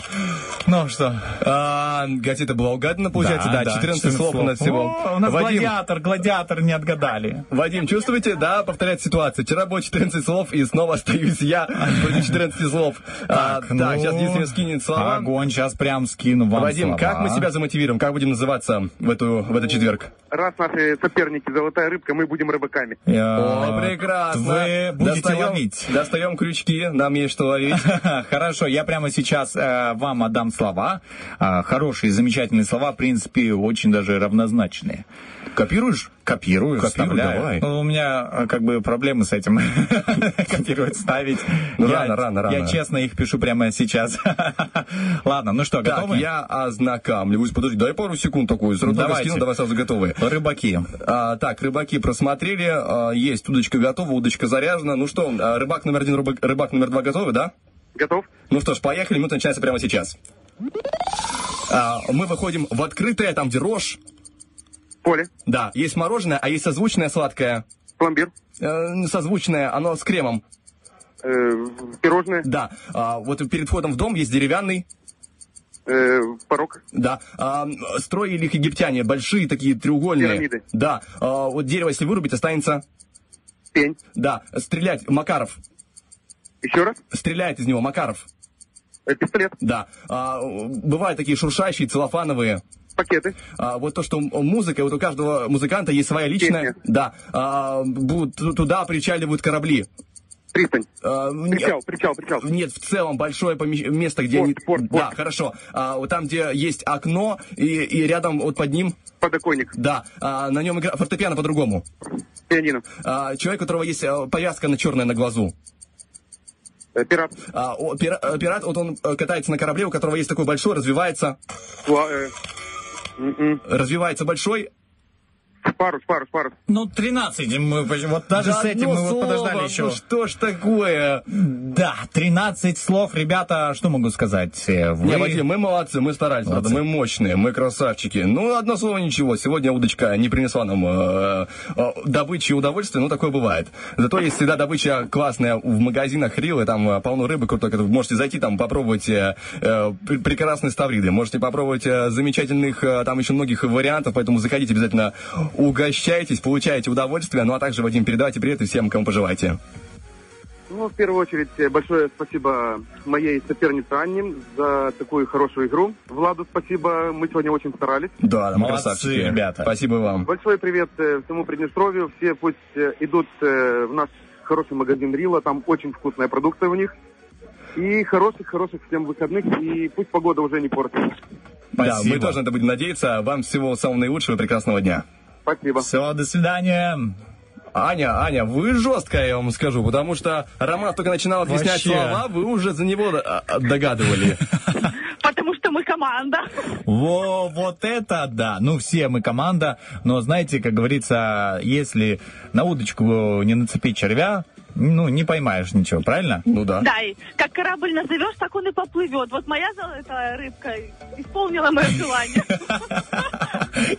Ну что? А, газета была угадана, получается, да, 14 слов у нас всего. О, у нас Вадим, гладиатор, гладиатор не отгадали. Вадим, чувствуете, да, повторяется ситуация. Вчера было 14 слов, и снова остаюсь я против 14 слов. А, Так, Так, ну, сейчас Денис мне скинет слова. Огонь, сейчас прям скину вам Вадим, слова. как мы себя замотивируем? Как будем называться в, эту, в этот четверг? Раз наши соперники золотая рыбка, мы будем рыбаками. О, прекрасно. Вы будете достаем, ловить. Достаем крючки, нам есть что ловить. Хорошо, я прямо сейчас э, вам отдам слова. А, хорошие, замечательные слова, в принципе, очень даже равнозначные. Копируешь? Копирую, Копируй, вставляю. давай. Ну, у меня э, как бы проблемы с этим. Копировать, ставить. Ну, Я- рано, рано, рано. Я честно их пишу прямо сейчас. Ладно, ну что, Так, готовы? я ознакомливаюсь. Подожди, дай пару секунд такую. Сразу Давайте. скину, давай сразу готовы. Рыбаки. А, так, рыбаки просмотрели. а, есть удочка готова, удочка заряжена. Ну что, а, рыбак номер один, рыбак, рыбак номер два готовы, да? Готов? Ну что ж, поехали, минута начинается прямо сейчас. А, мы выходим в открытое, там где рожь. Поле. Да, есть мороженое, а есть созвучное сладкое. Пломбир. Э, созвучное, оно с кремом. Э, пирожное. Да, а, вот перед входом в дом есть деревянный. Э, порог. Да, а, строили их египтяне, большие такие треугольные. Пирамиды. Да, а, вот дерево, если вырубить, останется... Пень. Да, стрелять, Макаров. Еще раз. Стреляет из него Макаров. Э, пистолет. Да, а, бывают такие шуршащие, целлофановые. Пакеты. А, вот то, что музыка, вот у каждого музыканта есть своя личная. Песня. Да, а, будут- ту- туда причаливают корабли. Пристань. А, н- Причал, причал, причал. Нет, в целом большое помещ- место, где Порт, они... порт, Да, порт. хорошо. А, вот там, где есть окно, и, и рядом вот под ним... Подоконник. Да, а, на нем игра... фортепиано по-другому. Пианино. А, человек, у которого есть а, повязка на черная на глазу. Э, пират. А, о, пира- э, пират, вот он э, катается на корабле, у которого есть такой большой, развивается, Фла- э, м-м. развивается большой. Парус, парус, парус. Ну, 13. Мы, вот даже Да с этим мы вот подождали слово, еще. Ну что ж такое? Да, 13 слов, ребята, что могу сказать? Э, Вы... Не, Вадим, мы молодцы, мы старались, правда, Молодцы. мы мощные, мы красавчики. Ну, одно слово ничего, сегодня удочка не принесла нам э, э, добычи и удовольствия, ну, такое бывает. Зато есть всегда добыча классная в магазинах Рилы, там э, полно рыбы крутой, можете зайти, там попробовать э, э, пр- прекрасные ставриды, можете попробовать э, замечательных, э, там еще многих вариантов, поэтому заходите обязательно, угощайтесь, получайте удовольствие, ну, а также, Вадим, передавайте привет и всем, кому пожелаете. Ну, в первую очередь, э, большое спасибо моей сопернице Анне за такую хорошую игру. Владу спасибо, мы сегодня очень старались. Да, да, мы Молодцы, красавчики. ребята. Спасибо вам. Большой привет э, всему Приднестровью. Все пусть э, идут в наш хороший магазин Рила, там очень вкусная продукция у них. И хороших-хороших всем выходных, и пусть погода уже не портится. Да, Спасибо. мы тоже на это будем надеяться. Вам всего самого наилучшего и прекрасного дня. Спасибо. Все, до свидания. Аня, Аня, вы жесткая, я вам скажу, потому что Роман только начинал объяснять Вообще. слова, вы уже за него а, а, догадывали. Потому что мы команда. Во, вот это да. Ну, все мы команда, но знаете, как говорится, если на удочку не нацепить червя, ну, не поймаешь ничего, правильно? Ну да. Да, и как корабль назовешь, так он и поплывет. Вот моя золотая рыбка исполнила мое желание.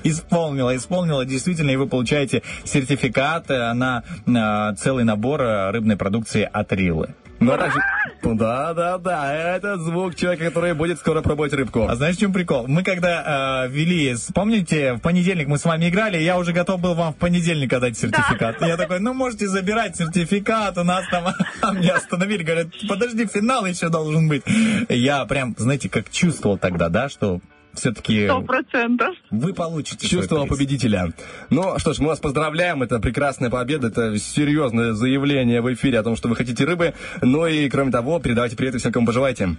Исполнила, исполнила, действительно, и вы получаете сертификат э, на э, целый набор э, рыбной продукции от Рилы. Ну, а также- Да, да, да, это звук человека, который будет скоро пробовать рыбку. А знаешь, в чем прикол? Мы когда э, вели, помните, в понедельник мы с вами играли, я уже готов был вам в понедельник отдать сертификат. Я такой, ну можете забирать сертификат, у нас там меня остановили, говорят, подожди, финал еще должен быть. Я прям, знаете, как чувствовал тогда, да, что все-таки Сто процентов. вы получите приз. победителя. Ну что ж, мы вас поздравляем. Это прекрасная победа. Это серьезное заявление в эфире о том, что вы хотите рыбы. Ну и кроме того, передавайте привет всем, кому пожелаете.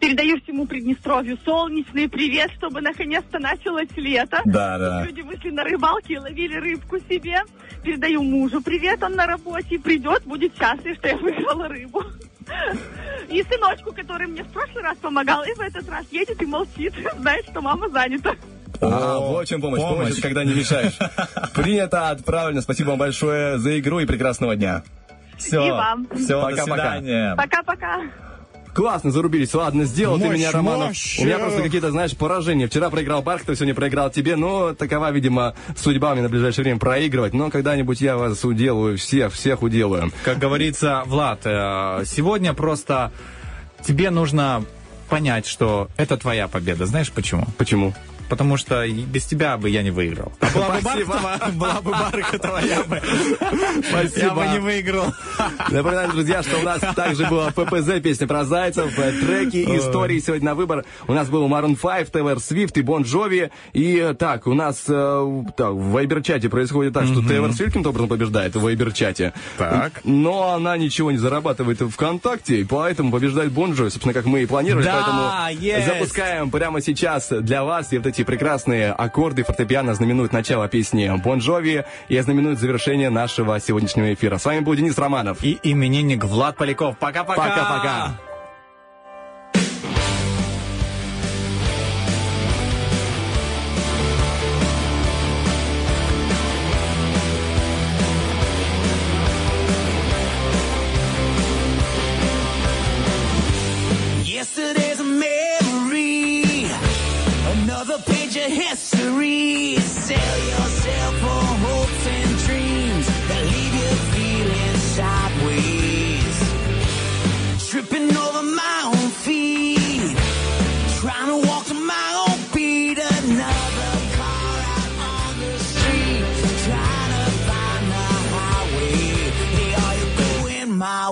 Передаю всему Приднестровью солнечный привет, чтобы наконец-то началось лето. Да, да. Люди вышли на рыбалки и ловили рыбку себе. Передаю мужу привет, он на работе. Придет, будет счастлив, что я выиграла рыбу. И сыночку, который мне в прошлый раз помогал, и в этот раз едет и молчит. Знает, что мама занята. А, вот в чем помощь. помощь. помощь. когда не мешаешь. Принято, отправлено. Спасибо вам большое за игру и прекрасного дня. Все, И вам. все, до Пока-пока. свидания. Пока-пока. Классно зарубились. Ладно, сделал ты Мощь, меня, Романов. мощь. У меня просто какие-то, знаешь, поражения. Вчера проиграл Бархатов, сегодня проиграл тебе. Но такова, видимо, судьба мне на ближайшее время проигрывать. Но когда-нибудь я вас уделаю, всех, всех уделаю. Как говорится, Влад, э, сегодня просто тебе нужно понять, что это твоя победа. Знаешь почему? Почему? Потому что без тебя бы я не выиграл. А была бы. Бархатова, была бы Бархатова, я бы, Спасибо. я бы не выиграл. Напоминаю, друзья, что у нас также была ППЗ, песня про зайцев, э, треки, истории сегодня на выбор. У нас был Maroon 5, Taylor Swift и Бон Джови. И э, так, у нас э, так, в Viber-чате происходит так, что Taylor Swift каким-то образом побеждает в Viber-чате. Так. Но она ничего не зарабатывает в ВКонтакте, и поэтому побеждает Бон Джови, собственно, как мы и планировали. Да, поэтому запускаем прямо сейчас для вас. И вот эти прекрасные аккорды фортепиано знаменуют начало песни Бон Джови и знаменуют завершение нашего сегодняшнего эфира. С вами был Денис Романов. И именинник Влад Поляков. Пока-пока. Пока-пока.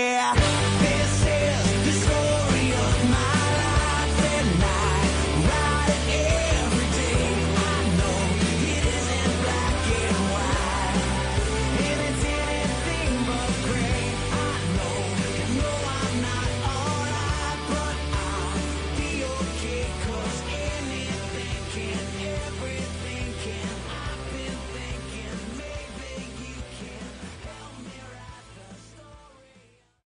Yeah.